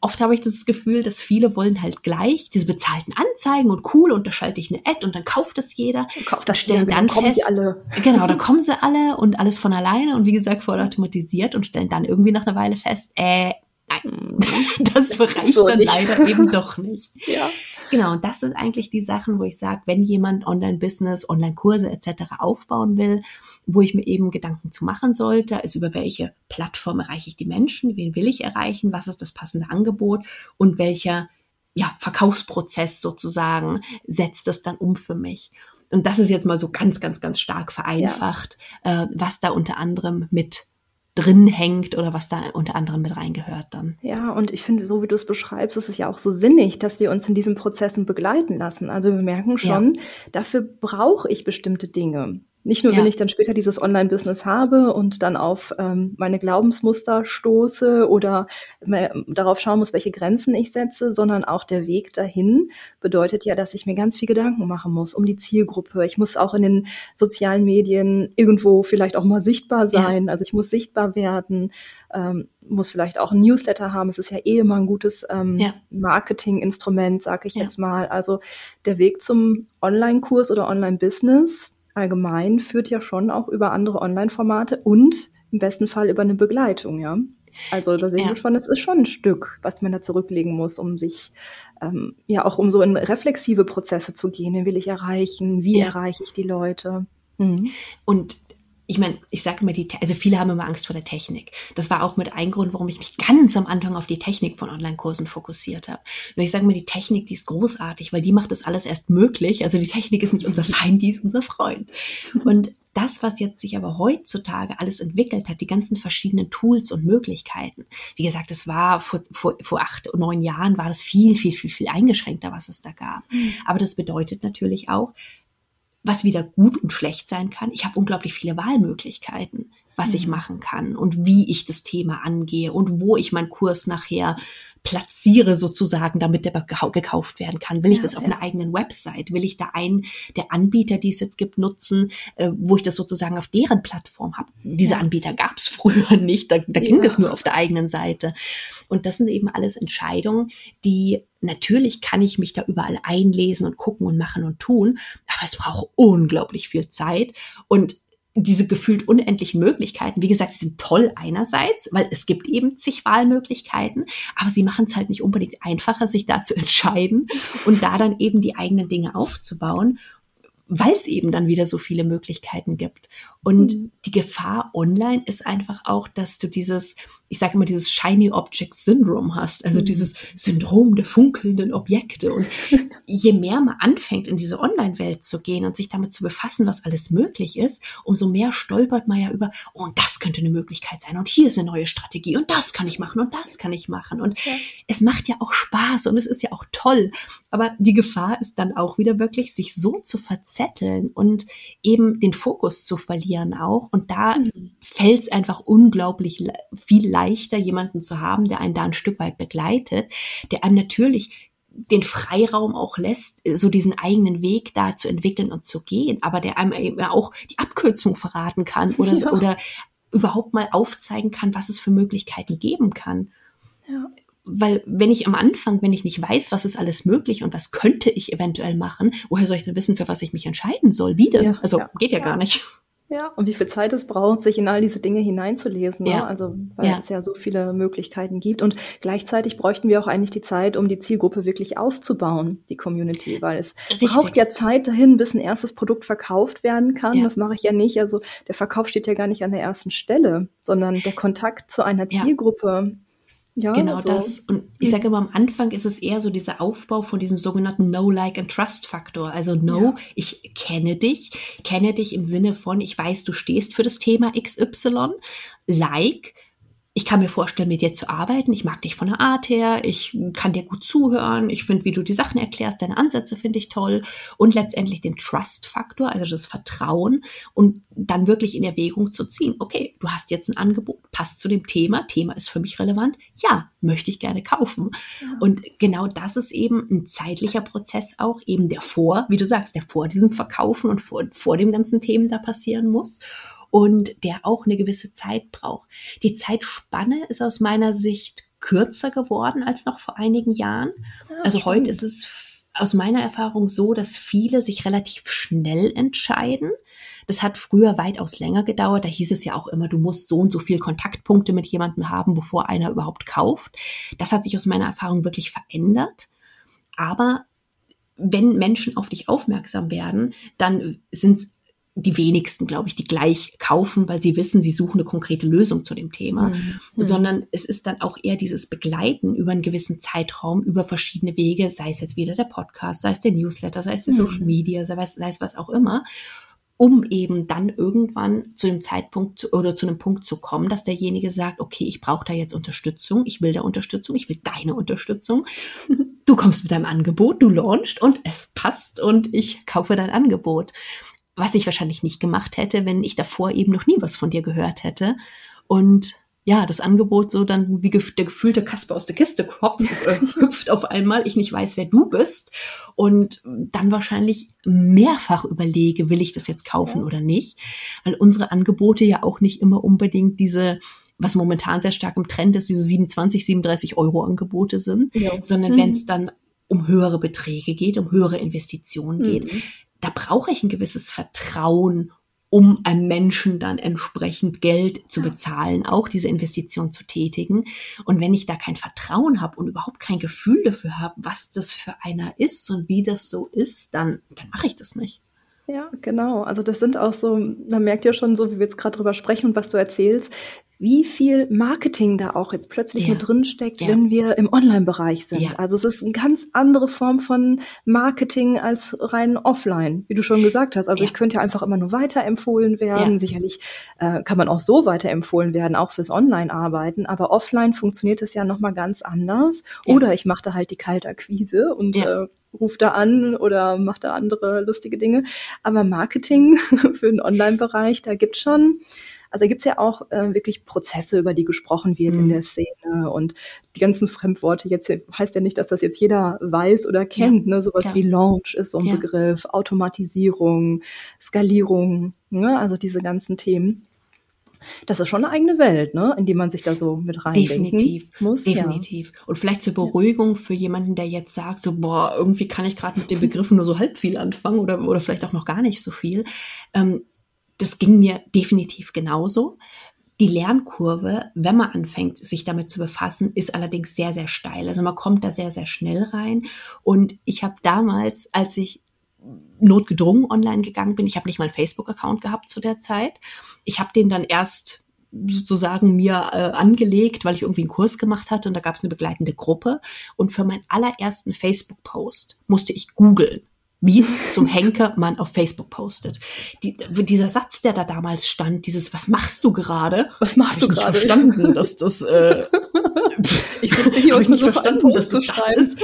oft habe ich das Gefühl, dass viele wollen halt gleich diese bezahlten Anzeigen und cool und da schalte ich eine Ad und dann kauft das jeder. Kauft das stellen dann, dann kommen fest, sie alle. [LAUGHS] Genau, dann kommen sie alle und alles von alleine und wie gesagt vollautomatisiert und stellen dann irgendwie nach einer Weile fest, äh, Nein, [LAUGHS] das bereicht so dann nicht. leider eben doch nicht. [LAUGHS] Ja. Genau, und das sind eigentlich die Sachen, wo ich sage, wenn jemand Online-Business, Online-Kurse etc. aufbauen will, wo ich mir eben Gedanken zu machen sollte, ist über welche Plattform erreiche ich die Menschen, wen will ich erreichen, was ist das passende Angebot und welcher ja, Verkaufsprozess sozusagen setzt das dann um für mich. Und das ist jetzt mal so ganz, ganz, ganz stark vereinfacht, ja. äh, was da unter anderem mit drin hängt oder was da unter anderem mit reingehört dann. Ja, und ich finde, so wie du es beschreibst, ist es ja auch so sinnig, dass wir uns in diesen Prozessen begleiten lassen. Also wir merken schon, ja. dafür brauche ich bestimmte Dinge. Nicht nur, ja. wenn ich dann später dieses Online-Business habe und dann auf ähm, meine Glaubensmuster stoße oder darauf schauen muss, welche Grenzen ich setze, sondern auch der Weg dahin bedeutet ja, dass ich mir ganz viel Gedanken machen muss um die Zielgruppe. Ich muss auch in den sozialen Medien irgendwo vielleicht auch mal sichtbar sein. Ja. Also ich muss sichtbar werden, ähm, muss vielleicht auch ein Newsletter haben. Es ist ja eh immer ein gutes ähm, ja. Marketinginstrument, sage ich jetzt mal. Also der Weg zum Online-Kurs oder Online-Business allgemein führt ja schon auch über andere Online-Formate und im besten Fall über eine Begleitung, ja. Also da sehen ja. wir schon, es ist schon ein Stück, was man da zurücklegen muss, um sich ähm, ja auch um so in reflexive Prozesse zu gehen. Wen will ich erreichen? Wie ja. erreiche ich die Leute? Mhm. Und ich meine, ich sage immer, die, also viele haben immer Angst vor der Technik. Das war auch mit ein Grund, warum ich mich ganz am Anfang auf die Technik von Online-Kursen fokussiert habe. Nur ich sage immer, die Technik, die ist großartig, weil die macht das alles erst möglich. Also die Technik ist nicht unser Feind, die ist unser Freund. Und das, was jetzt sich aber heutzutage alles entwickelt hat, die ganzen verschiedenen Tools und Möglichkeiten. Wie gesagt, es war vor, vor, vor acht, neun Jahren war das viel, viel, viel, viel eingeschränkter, was es da gab. Mhm. Aber das bedeutet natürlich auch, was wieder gut und schlecht sein kann. Ich habe unglaublich viele Wahlmöglichkeiten, was mhm. ich machen kann und wie ich das Thema angehe und wo ich meinen Kurs nachher platziere sozusagen, damit der gekauft werden kann? Will ich das auf ja. einer eigenen Website? Will ich da einen der Anbieter, die es jetzt gibt, nutzen, äh, wo ich das sozusagen auf deren Plattform habe? Diese ja. Anbieter gab es [LAUGHS] früher nicht, da, da ging es nur auf der eigenen Seite. Und das sind eben alles Entscheidungen, die natürlich kann ich mich da überall einlesen und gucken und machen und tun, aber es braucht unglaublich viel Zeit und diese gefühlt unendlichen Möglichkeiten, wie gesagt, sie sind toll einerseits, weil es gibt eben zig Wahlmöglichkeiten, aber sie machen es halt nicht unbedingt einfacher, sich da zu [LAUGHS] entscheiden und da dann eben die eigenen Dinge aufzubauen weil es eben dann wieder so viele Möglichkeiten gibt. Und mhm. die Gefahr online ist einfach auch, dass du dieses, ich sage immer, dieses Shiny Object Syndrome hast, also mhm. dieses Syndrom der funkelnden Objekte. Und [LAUGHS] je mehr man anfängt, in diese Online-Welt zu gehen und sich damit zu befassen, was alles möglich ist, umso mehr stolpert man ja über, oh, und das könnte eine Möglichkeit sein und hier ist eine neue Strategie und das kann ich machen und das kann ich machen. Und ja. es macht ja auch Spaß und es ist ja auch toll. Aber die Gefahr ist dann auch wieder wirklich, sich so zu verzetteln und eben den Fokus zu verlieren auch. Und da mhm. fällt es einfach unglaublich viel leichter, jemanden zu haben, der einen da ein Stück weit begleitet, der einem natürlich den Freiraum auch lässt, so diesen eigenen Weg da zu entwickeln und zu gehen, aber der einem eben auch die Abkürzung verraten kann oder, ja. oder überhaupt mal aufzeigen kann, was es für Möglichkeiten geben kann. Ja. Weil wenn ich am Anfang, wenn ich nicht weiß, was ist alles möglich und was könnte ich eventuell machen, woher soll ich denn wissen, für was ich mich entscheiden soll? Wieder? Ja, also ja, geht ja, gar nicht. Ja, und wie viel Zeit es braucht, sich in all diese Dinge hineinzulesen. Ne? Ja. Also, weil ja. es ja so viele Möglichkeiten gibt. Und gleichzeitig bräuchten wir auch eigentlich die Zeit, um die Zielgruppe wirklich aufzubauen, die Community, weil es Richtig. braucht ja Zeit dahin, bis ein erstes Produkt verkauft werden kann. Ja. Das mache ich ja nicht. Also, der Verkauf steht ja gar nicht an der ersten Stelle, sondern der Kontakt zu einer Zielgruppe ja, genau also. das. Und ich sage immer, am Anfang ist es eher so dieser Aufbau von diesem sogenannten No, Like and Trust Faktor. Also No, ja. ich kenne dich, kenne dich im Sinne von, ich weiß, du stehst für das Thema XY. Like, ich kann mir vorstellen, mit dir zu arbeiten. Ich mag dich von der Art her. Ich kann dir gut zuhören. Ich finde, wie du die Sachen erklärst, deine Ansätze finde ich toll. Und letztendlich den Trust-Faktor, also das Vertrauen und dann wirklich in Erwägung zu ziehen. Okay, du hast jetzt ein Angebot, passt zu dem Thema. Thema ist für mich relevant. Ja, möchte ich gerne kaufen. Ja. Und genau das ist eben ein zeitlicher Prozess auch, eben der vor, wie du sagst, der vor diesem Verkaufen und vor, vor dem ganzen Themen da passieren muss und der auch eine gewisse Zeit braucht. Die Zeitspanne ist aus meiner Sicht kürzer geworden als noch vor einigen Jahren. Ja, also stimmt. heute ist es aus meiner Erfahrung so, dass viele sich relativ schnell entscheiden. Das hat früher weitaus länger gedauert. Da hieß es ja auch immer, du musst so und so viel Kontaktpunkte mit jemandem haben, bevor einer überhaupt kauft. Das hat sich aus meiner Erfahrung wirklich verändert. Aber wenn Menschen auf dich aufmerksam werden, dann sind es die wenigsten, glaube ich, die gleich kaufen, weil sie wissen, sie suchen eine konkrete Lösung zu dem Thema, mhm. sondern es ist dann auch eher dieses Begleiten über einen gewissen Zeitraum, über verschiedene Wege, sei es jetzt wieder der Podcast, sei es der Newsletter, sei es die mhm. Social Media, sei es, sei es was auch immer, um eben dann irgendwann zu dem Zeitpunkt zu, oder zu einem Punkt zu kommen, dass derjenige sagt, okay, ich brauche da jetzt Unterstützung, ich will da Unterstützung, ich will deine Unterstützung. Du kommst mit deinem Angebot, du launchst und es passt und ich kaufe dein Angebot was ich wahrscheinlich nicht gemacht hätte, wenn ich davor eben noch nie was von dir gehört hätte. Und ja, das Angebot so dann wie der gefühlte Kasper aus der Kiste hopft, [LAUGHS] äh, hüpft auf einmal, ich nicht weiß, wer du bist und dann wahrscheinlich mehrfach überlege, will ich das jetzt kaufen ja. oder nicht, weil unsere Angebote ja auch nicht immer unbedingt diese was momentan sehr stark im Trend ist, diese 27, 37 Euro Angebote sind, ja. sondern mhm. wenn es dann um höhere Beträge geht, um höhere Investitionen geht, mhm da brauche ich ein gewisses Vertrauen, um einem Menschen dann entsprechend Geld zu bezahlen, auch diese Investition zu tätigen. Und wenn ich da kein Vertrauen habe und überhaupt kein Gefühl dafür habe, was das für einer ist und wie das so ist, dann, dann mache ich das nicht. Ja, genau. Also das sind auch so, man merkt ja schon so, wie wir jetzt gerade drüber sprechen und was du erzählst, wie viel Marketing da auch jetzt plötzlich ja. mit drin steckt, ja. wenn wir im Online-Bereich sind. Ja. Also es ist eine ganz andere Form von Marketing als rein offline, wie du schon gesagt hast. Also ich könnte ja einfach immer nur weiterempfohlen werden. Sicherlich äh, kann man auch so weiterempfohlen werden, auch fürs Online-Arbeiten. Aber offline funktioniert es ja nochmal ganz anders. Oder ich mache da halt die Kaltakquise und äh, rufe da an oder mache da andere lustige Dinge. Aber Marketing [LAUGHS] für den Online-Bereich, da gibt schon also da gibt es ja auch äh, wirklich Prozesse, über die gesprochen wird mhm. in der Szene und die ganzen Fremdworte. Jetzt heißt ja nicht, dass das jetzt jeder weiß oder kennt. Ja. Ne? Sowas ja. wie Launch ist so ein ja. Begriff, Automatisierung, Skalierung, ne? also diese ganzen Themen. Das ist schon eine eigene Welt, ne, in die man sich da so mit rein Definitiv, muss. Definitiv. Ja. Und vielleicht zur Beruhigung für jemanden, der jetzt sagt, so boah, irgendwie kann ich gerade mit den Begriffen nur so halb viel anfangen oder oder vielleicht auch noch gar nicht so viel. Ähm, das ging mir definitiv genauso. Die Lernkurve, wenn man anfängt, sich damit zu befassen, ist allerdings sehr, sehr steil. Also man kommt da sehr, sehr schnell rein. Und ich habe damals, als ich notgedrungen online gegangen bin, ich habe nicht mal einen Facebook-Account gehabt zu der Zeit. Ich habe den dann erst sozusagen mir äh, angelegt, weil ich irgendwie einen Kurs gemacht hatte und da gab es eine begleitende Gruppe. Und für meinen allerersten Facebook-Post musste ich googeln wie [LAUGHS] zum Henker man auf Facebook postet. Die, dieser Satz, der da damals stand, dieses Was machst du gerade? Was machst du gerade? verstanden, dass das äh, [LAUGHS] ich [LAUGHS] sitze hier und nicht verstanden, dass das das ist.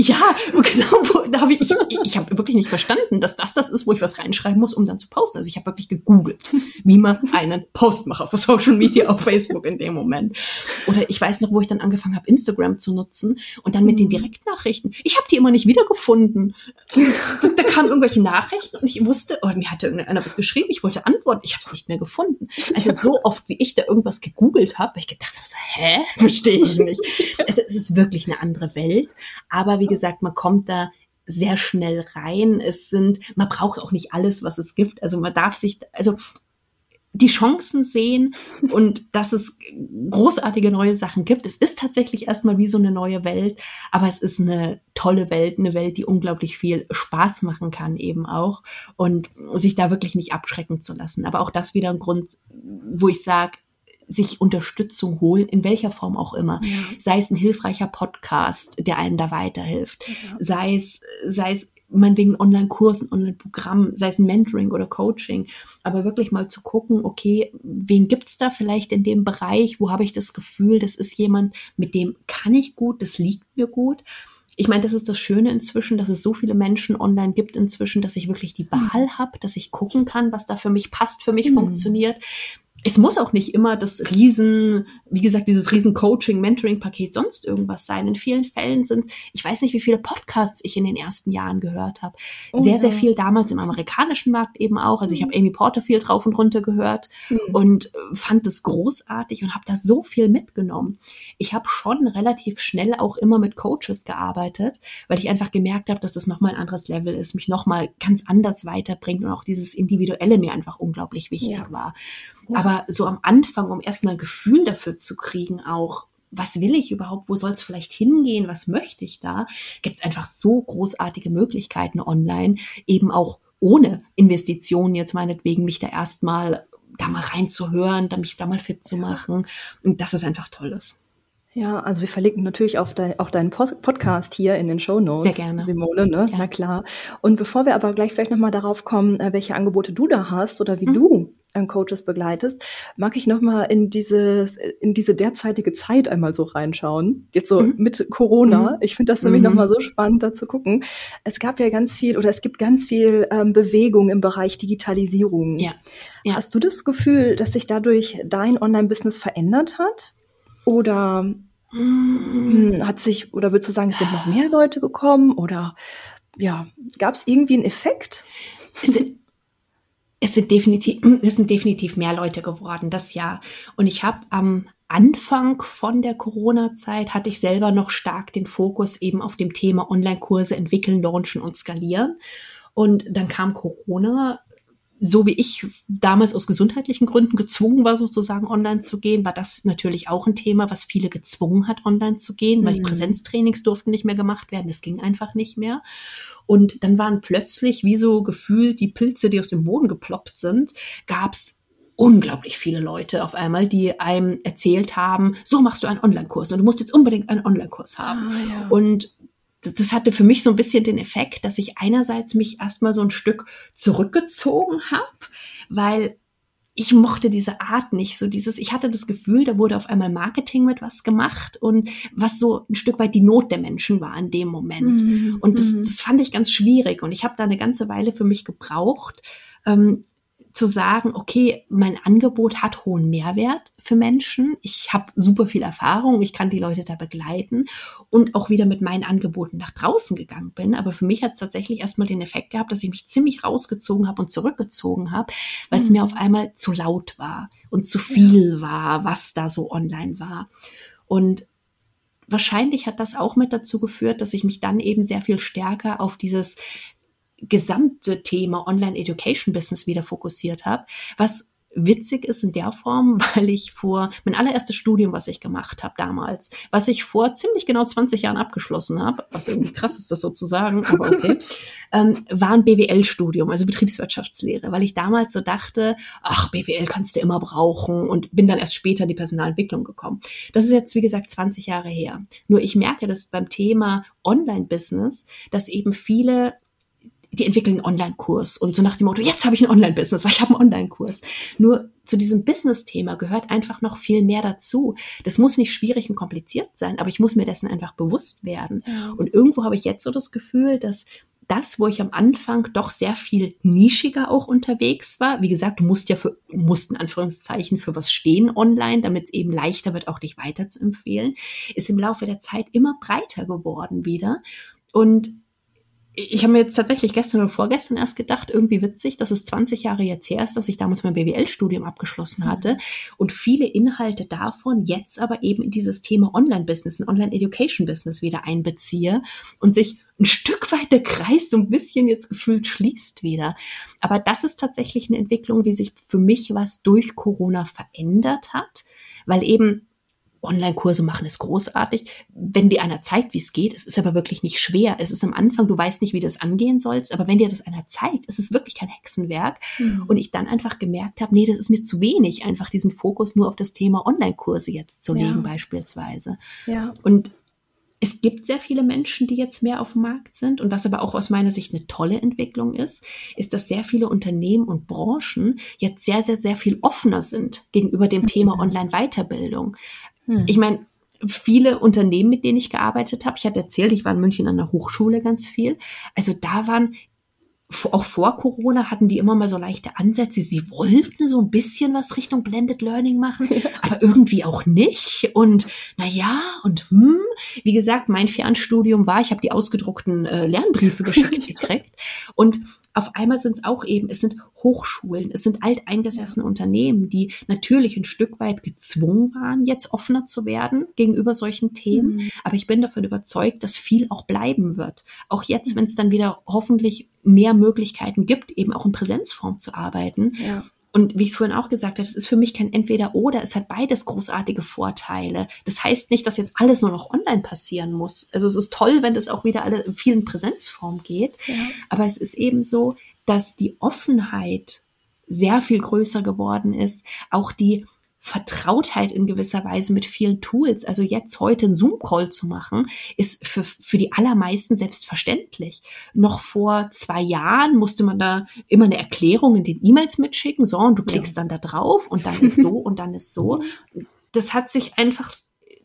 Ja, [LAUGHS] genau. Da habe ich, ich, ich habe wirklich nicht verstanden, dass das das ist, wo ich was reinschreiben muss, um dann zu posten. Also ich habe wirklich gegoogelt, wie man [LAUGHS] einen Post macht für Social Media auf Facebook in dem Moment. Oder ich weiß noch, wo ich dann angefangen habe, Instagram zu nutzen und dann mit den mhm. Direktnachrichten. Ich habe die immer nicht wiedergefunden. Da, da kamen irgendwelche Nachrichten und ich wusste, oh, mir hatte irgendeiner was geschrieben, ich wollte antworten, ich habe es nicht mehr gefunden. Also so oft, wie ich da irgendwas gegoogelt habe, weil ich gedacht habe, so, hä, [LAUGHS] verstehe ich nicht. Es, es ist wirklich eine andere Welt. Aber wie gesagt, man kommt da sehr schnell rein. Es sind, man braucht auch nicht alles, was es gibt. Also man darf sich, also die Chancen sehen [LAUGHS] und dass es großartige neue Sachen gibt. Es ist tatsächlich erstmal wie so eine neue Welt, aber es ist eine tolle Welt, eine Welt, die unglaublich viel Spaß machen kann eben auch und sich da wirklich nicht abschrecken zu lassen. Aber auch das wieder ein Grund, wo ich sage, sich Unterstützung holen, in welcher Form auch immer. Ja. Sei es ein hilfreicher Podcast, der einem da weiterhilft. Ja. Sei es, sei es meinetwegen ein Online-Kurs, ein Online-Programm, sei es ein Mentoring oder Coaching, aber wirklich mal zu gucken, okay, wen gibt's da vielleicht in dem Bereich, wo habe ich das Gefühl, das ist jemand, mit dem kann ich gut, das liegt mir gut. Ich meine, das ist das Schöne inzwischen, dass es so viele Menschen online gibt inzwischen, dass ich wirklich die Wahl mhm. habe, dass ich gucken kann, was da für mich passt, für mich mhm. funktioniert es muss auch nicht immer das riesen, wie gesagt, dieses riesen Coaching, Mentoring-Paket sonst irgendwas sein. In vielen Fällen sind, ich weiß nicht, wie viele Podcasts ich in den ersten Jahren gehört habe. Oh, sehr, ja. sehr viel damals im amerikanischen Markt eben auch. Also ich habe mhm. Amy Porterfield rauf und runter gehört mhm. und äh, fand es großartig und habe da so viel mitgenommen. Ich habe schon relativ schnell auch immer mit Coaches gearbeitet, weil ich einfach gemerkt habe, dass das nochmal ein anderes Level ist, mich nochmal ganz anders weiterbringt und auch dieses Individuelle mir einfach unglaublich wichtig ja. war. Aber so am Anfang, um erstmal ein Gefühl dafür zu kriegen, auch was will ich überhaupt, wo soll es vielleicht hingehen, was möchte ich da, gibt es einfach so großartige Möglichkeiten online, eben auch ohne Investitionen jetzt meinetwegen mich da erstmal da mal reinzuhören, da mich da mal fit zu machen. Und das ist einfach tolles. Ja, also wir verlinken natürlich auf dein, auch deinen Pod Podcast hier in den Show Notes. Sehr gerne. Simone, ne? Ja. Na klar. Und bevor wir aber gleich vielleicht nochmal darauf kommen, äh, welche Angebote du da hast oder wie mhm. du ähm, Coaches begleitest, mag ich nochmal in dieses, in diese derzeitige Zeit einmal so reinschauen. Jetzt so mhm. mit Corona. Mhm. Ich finde das nämlich mhm. nochmal so spannend, da zu gucken. Es gab ja ganz viel oder es gibt ganz viel ähm, Bewegung im Bereich Digitalisierung. Ja. ja. Hast du das Gefühl, dass sich dadurch dein Online-Business verändert hat? Oder hm, hat sich, oder würdest du sagen, es sind noch mehr Leute gekommen? Oder ja, gab es irgendwie einen Effekt? Es sind, definitiv, es sind definitiv mehr Leute geworden, das Jahr. Und ich habe am Anfang von der Corona-Zeit hatte ich selber noch stark den Fokus eben auf dem Thema Online-Kurse entwickeln, launchen und skalieren. Und dann kam Corona so wie ich damals aus gesundheitlichen Gründen gezwungen war, sozusagen online zu gehen, war das natürlich auch ein Thema, was viele gezwungen hat, online zu gehen, weil mhm. die Präsenztrainings durften nicht mehr gemacht werden. Das ging einfach nicht mehr. Und dann waren plötzlich, wie so gefühlt, die Pilze, die aus dem Boden geploppt sind, gab's unglaublich viele Leute auf einmal, die einem erzählt haben, so machst du einen Online-Kurs und du musst jetzt unbedingt einen Online-Kurs haben. Ah, ja. Und das hatte für mich so ein bisschen den Effekt, dass ich einerseits mich erstmal so ein Stück zurückgezogen habe, weil ich mochte diese Art nicht, so dieses, ich hatte das Gefühl, da wurde auf einmal Marketing mit was gemacht und was so ein Stück weit die Not der Menschen war in dem Moment. Mhm. Und das, mhm. das fand ich ganz schwierig und ich habe da eine ganze Weile für mich gebraucht, ähm, zu sagen, okay, mein Angebot hat hohen Mehrwert für Menschen. Ich habe super viel Erfahrung, ich kann die Leute da begleiten und auch wieder mit meinen Angeboten nach draußen gegangen bin. Aber für mich hat es tatsächlich erstmal den Effekt gehabt, dass ich mich ziemlich rausgezogen habe und zurückgezogen habe, weil es mhm. mir auf einmal zu laut war und zu viel ja. war, was da so online war. Und wahrscheinlich hat das auch mit dazu geführt, dass ich mich dann eben sehr viel stärker auf dieses gesamte Thema Online Education Business wieder fokussiert habe, was witzig ist in der Form, [LAUGHS] weil ich vor mein allererstes Studium, was ich gemacht habe damals, was ich vor ziemlich genau 20 Jahren abgeschlossen habe, was irgendwie krass ist, das sozusagen, aber okay, [LAUGHS] ähm, war ein BWL-Studium, also Betriebswirtschaftslehre, weil ich damals so dachte, ach, BWL kannst du immer brauchen und bin dann erst später in die Personalentwicklung gekommen. Das ist jetzt, wie gesagt, 20 Jahre her. Nur ich merke, dass beim Thema Online-Business, dass eben viele die entwickeln einen Online-Kurs und so nach dem Motto, jetzt habe ich ein Online-Business, weil ich habe einen Online-Kurs. Nur zu diesem Business-Thema gehört einfach noch viel mehr dazu. Das muss nicht schwierig und kompliziert sein, aber ich muss mir dessen einfach bewusst werden. Und irgendwo habe ich jetzt so das Gefühl, dass das, wo ich am Anfang doch sehr viel nischiger auch unterwegs war. Wie gesagt, du musst ja für, musst in Anführungszeichen für was stehen online, damit es eben leichter wird, auch dich weiter zu empfehlen, ist im Laufe der Zeit immer breiter geworden wieder. Und ich habe mir jetzt tatsächlich gestern oder vorgestern erst gedacht, irgendwie witzig, dass es 20 Jahre jetzt her ist, dass ich damals mein BWL-Studium abgeschlossen mhm. hatte und viele Inhalte davon jetzt aber eben in dieses Thema Online-Business, ein Online-Education-Business wieder einbeziehe und sich ein Stück weit der Kreis so ein bisschen jetzt gefühlt schließt wieder. Aber das ist tatsächlich eine Entwicklung, wie sich für mich was durch Corona verändert hat, weil eben Online-Kurse machen ist großartig, wenn dir einer zeigt, wie es geht. Es ist aber wirklich nicht schwer. Es ist am Anfang, du weißt nicht, wie das angehen sollst, aber wenn dir das einer zeigt, ist es wirklich kein Hexenwerk. Mhm. Und ich dann einfach gemerkt habe, nee, das ist mir zu wenig, einfach diesen Fokus nur auf das Thema Online-Kurse jetzt zu legen, ja. beispielsweise. Ja. Und es gibt sehr viele Menschen, die jetzt mehr auf dem Markt sind. Und was aber auch aus meiner Sicht eine tolle Entwicklung ist, ist, dass sehr viele Unternehmen und Branchen jetzt sehr, sehr, sehr viel offener sind gegenüber dem Thema mhm. Online-Weiterbildung. Hm. Ich meine, viele Unternehmen, mit denen ich gearbeitet habe, ich hatte erzählt, ich war in München an der Hochschule ganz viel. Also da waren auch vor Corona hatten die immer mal so leichte Ansätze. Sie wollten so ein bisschen was Richtung Blended Learning machen, ja. aber irgendwie auch nicht. Und na ja, und hm, wie gesagt, mein Fernstudium war, ich habe die ausgedruckten äh, Lernbriefe [LAUGHS] geschickt gekriegt. Und auf einmal sind es auch eben, es sind Hochschulen, es sind alteingesessene. Unternehmen, die natürlich ein Stück weit gezwungen waren, jetzt offener zu werden gegenüber solchen Themen. Mhm. Aber ich bin davon überzeugt, dass viel auch bleiben wird. Auch jetzt, mhm. wenn es dann wieder hoffentlich mehr Möglichkeiten gibt, eben auch in Präsenzform zu arbeiten. Ja. Und wie ich es vorhin auch gesagt habe, es ist für mich kein Entweder-Oder, es hat beides großartige Vorteile. Das heißt nicht, dass jetzt alles nur noch online passieren muss. Also es ist toll, wenn das auch wieder alle in vielen Präsenzformen geht. Ja. Aber es ist eben so, dass die Offenheit sehr viel größer geworden ist. Auch die Vertrautheit in gewisser Weise mit vielen Tools. Also jetzt heute einen Zoom-Call zu machen, ist für, für die allermeisten selbstverständlich. Noch vor zwei Jahren musste man da immer eine Erklärung in den E-Mails mitschicken, so, und du klickst ja. dann da drauf und dann ist so [LAUGHS] und dann ist so. Das hat sich einfach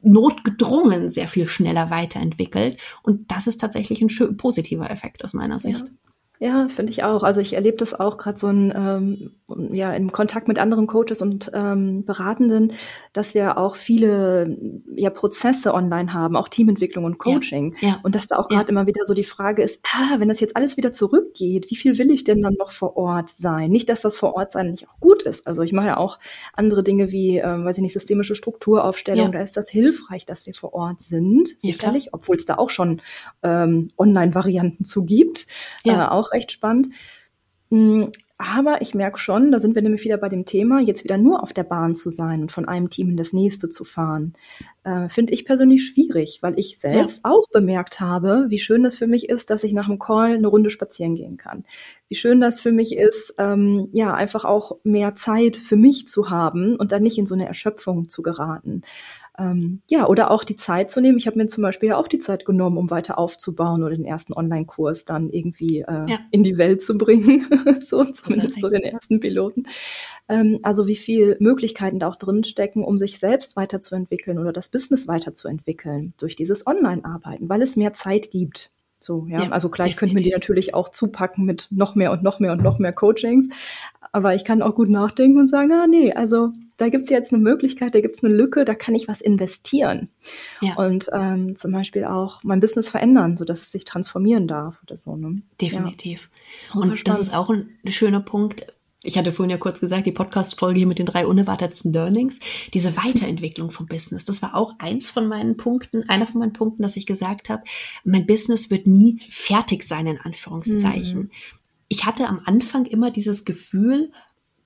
notgedrungen sehr viel schneller weiterentwickelt. Und das ist tatsächlich ein positiver Effekt aus meiner Sicht. Ja. Ja, finde ich auch. Also ich erlebe das auch gerade so in, ähm, ja, im Kontakt mit anderen Coaches und ähm, Beratenden, dass wir auch viele ja, Prozesse online haben, auch Teamentwicklung und Coaching. Ja, ja. Und dass da auch gerade ja. immer wieder so die Frage ist, ah, wenn das jetzt alles wieder zurückgeht, wie viel will ich denn dann noch vor Ort sein? Nicht, dass das vor Ort sein nicht auch gut ist. Also ich mache ja auch andere Dinge wie, ähm, weiß ich nicht, systemische Strukturaufstellung. Da ist das hilfreich, dass wir vor Ort sind, sicherlich, obwohl es da auch schon ähm, Online-Varianten zu gibt. Ja. Äh, auch recht spannend. Mm, aber ich merke schon, da sind wir nämlich wieder bei dem Thema, jetzt wieder nur auf der Bahn zu sein und von einem Team in das nächste zu fahren, äh, finde ich persönlich schwierig, weil ich selbst ja. auch bemerkt habe, wie schön das für mich ist, dass ich nach dem Call eine Runde spazieren gehen kann. Wie schön das für mich ist, ähm, ja, einfach auch mehr Zeit für mich zu haben und dann nicht in so eine Erschöpfung zu geraten. Ähm, ja, oder auch die Zeit zu nehmen. Ich habe mir zum Beispiel ja auch die Zeit genommen, um weiter aufzubauen oder den ersten Online-Kurs dann irgendwie äh, ja. in die Welt zu bringen. [LAUGHS] so zumindest so den ersten Piloten. Ähm, also wie viel Möglichkeiten da auch drin stecken, um sich selbst weiterzuentwickeln oder das Business weiterzuentwickeln durch dieses Online-Arbeiten, weil es mehr Zeit gibt. So, ja. ja also gleich könnte man die natürlich auch zupacken mit noch mehr und noch mehr und noch mehr Coachings. Aber ich kann auch gut nachdenken und sagen, ah nee, also da gibt es jetzt eine Möglichkeit, da gibt es eine Lücke, da kann ich was investieren. Ja. Und ähm, zum Beispiel auch mein Business verändern, sodass es sich transformieren darf oder so. Ne? Definitiv. Ja. Und das ist auch ein schöner Punkt. Ich hatte vorhin ja kurz gesagt, die Podcast-Folge hier mit den drei unerwartetsten Learnings, diese Weiterentwicklung vom Business, das war auch eins von meinen Punkten, einer von meinen Punkten, dass ich gesagt habe, mein Business wird nie fertig sein, in Anführungszeichen. Mhm. Ich hatte am Anfang immer dieses Gefühl,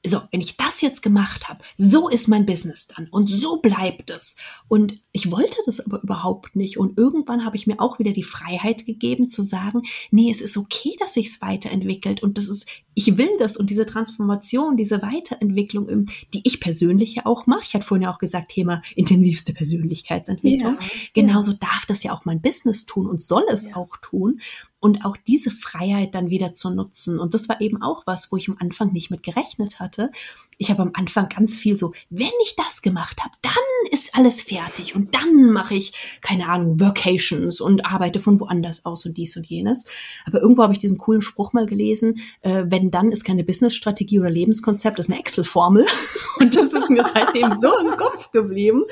so, wenn ich das jetzt gemacht habe, so ist mein Business dann und so bleibt es. Und ich wollte das aber überhaupt nicht. Und irgendwann habe ich mir auch wieder die Freiheit gegeben zu sagen, nee, es ist okay, dass sich es weiterentwickelt und das ist, ich will das und diese Transformation, diese Weiterentwicklung, die ich persönlich ja auch mache. Ich hatte vorhin ja auch gesagt, Thema intensivste Persönlichkeitsentwicklung. Ja, Genauso ja. darf das ja auch mein Business tun und soll es ja. auch tun und auch diese Freiheit dann wieder zu nutzen. Und das war eben auch was, wo ich am Anfang nicht mit gerechnet hatte. Ich habe am Anfang ganz viel so, wenn ich das gemacht habe, dann ist alles fertig und dann mache ich, keine Ahnung, Workations und arbeite von woanders aus und dies und jenes. Aber irgendwo habe ich diesen coolen Spruch mal gelesen, äh, wenn dann ist keine Businessstrategie oder Lebenskonzept, ist eine Excel-Formel. [LAUGHS] Und das ist mir seitdem so im Kopf geblieben,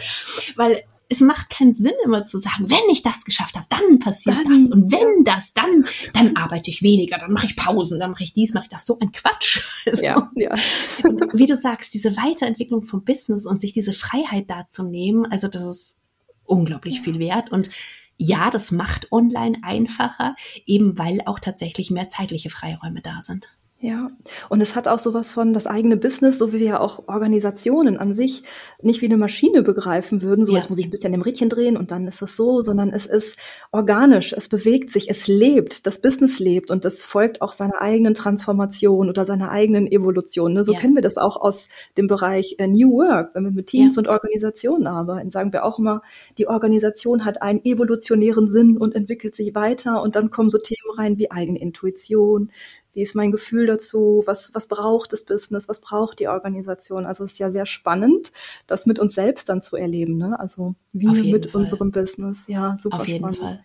weil es macht keinen Sinn, immer zu sagen, wenn ich das geschafft habe, dann passiert dann, das. Und wenn das, dann, dann arbeite ich weniger, dann mache ich Pausen, dann mache ich dies, mache ich das. So ein Quatsch. [LAUGHS] so. Ja, ja. Und wie du sagst, diese Weiterentwicklung vom Business und sich diese Freiheit da zu nehmen, also das ist unglaublich ja. viel wert. Und ja, das macht online einfacher, eben weil auch tatsächlich mehr zeitliche Freiräume da sind. Ja, und es hat auch sowas von das eigene Business, so wie wir ja auch Organisationen an sich nicht wie eine Maschine begreifen würden, so ja. jetzt muss ich ein bisschen dem Rädchen drehen und dann ist es so, sondern es ist organisch, es bewegt sich, es lebt, das Business lebt und es folgt auch seiner eigenen Transformation oder seiner eigenen Evolution. Ne? So ja. kennen wir das auch aus dem Bereich äh, New Work, wenn wir mit Teams ja. und Organisationen arbeiten, sagen wir auch immer, die Organisation hat einen evolutionären Sinn und entwickelt sich weiter und dann kommen so Themen rein wie eigene Intuition, wie ist mein Gefühl dazu? Was, was braucht das Business? Was braucht die Organisation? Also es ist ja sehr spannend, das mit uns selbst dann zu erleben. Ne? Also wie mit Fall. unserem Business. Ja, super Auf jeden spannend. Fall.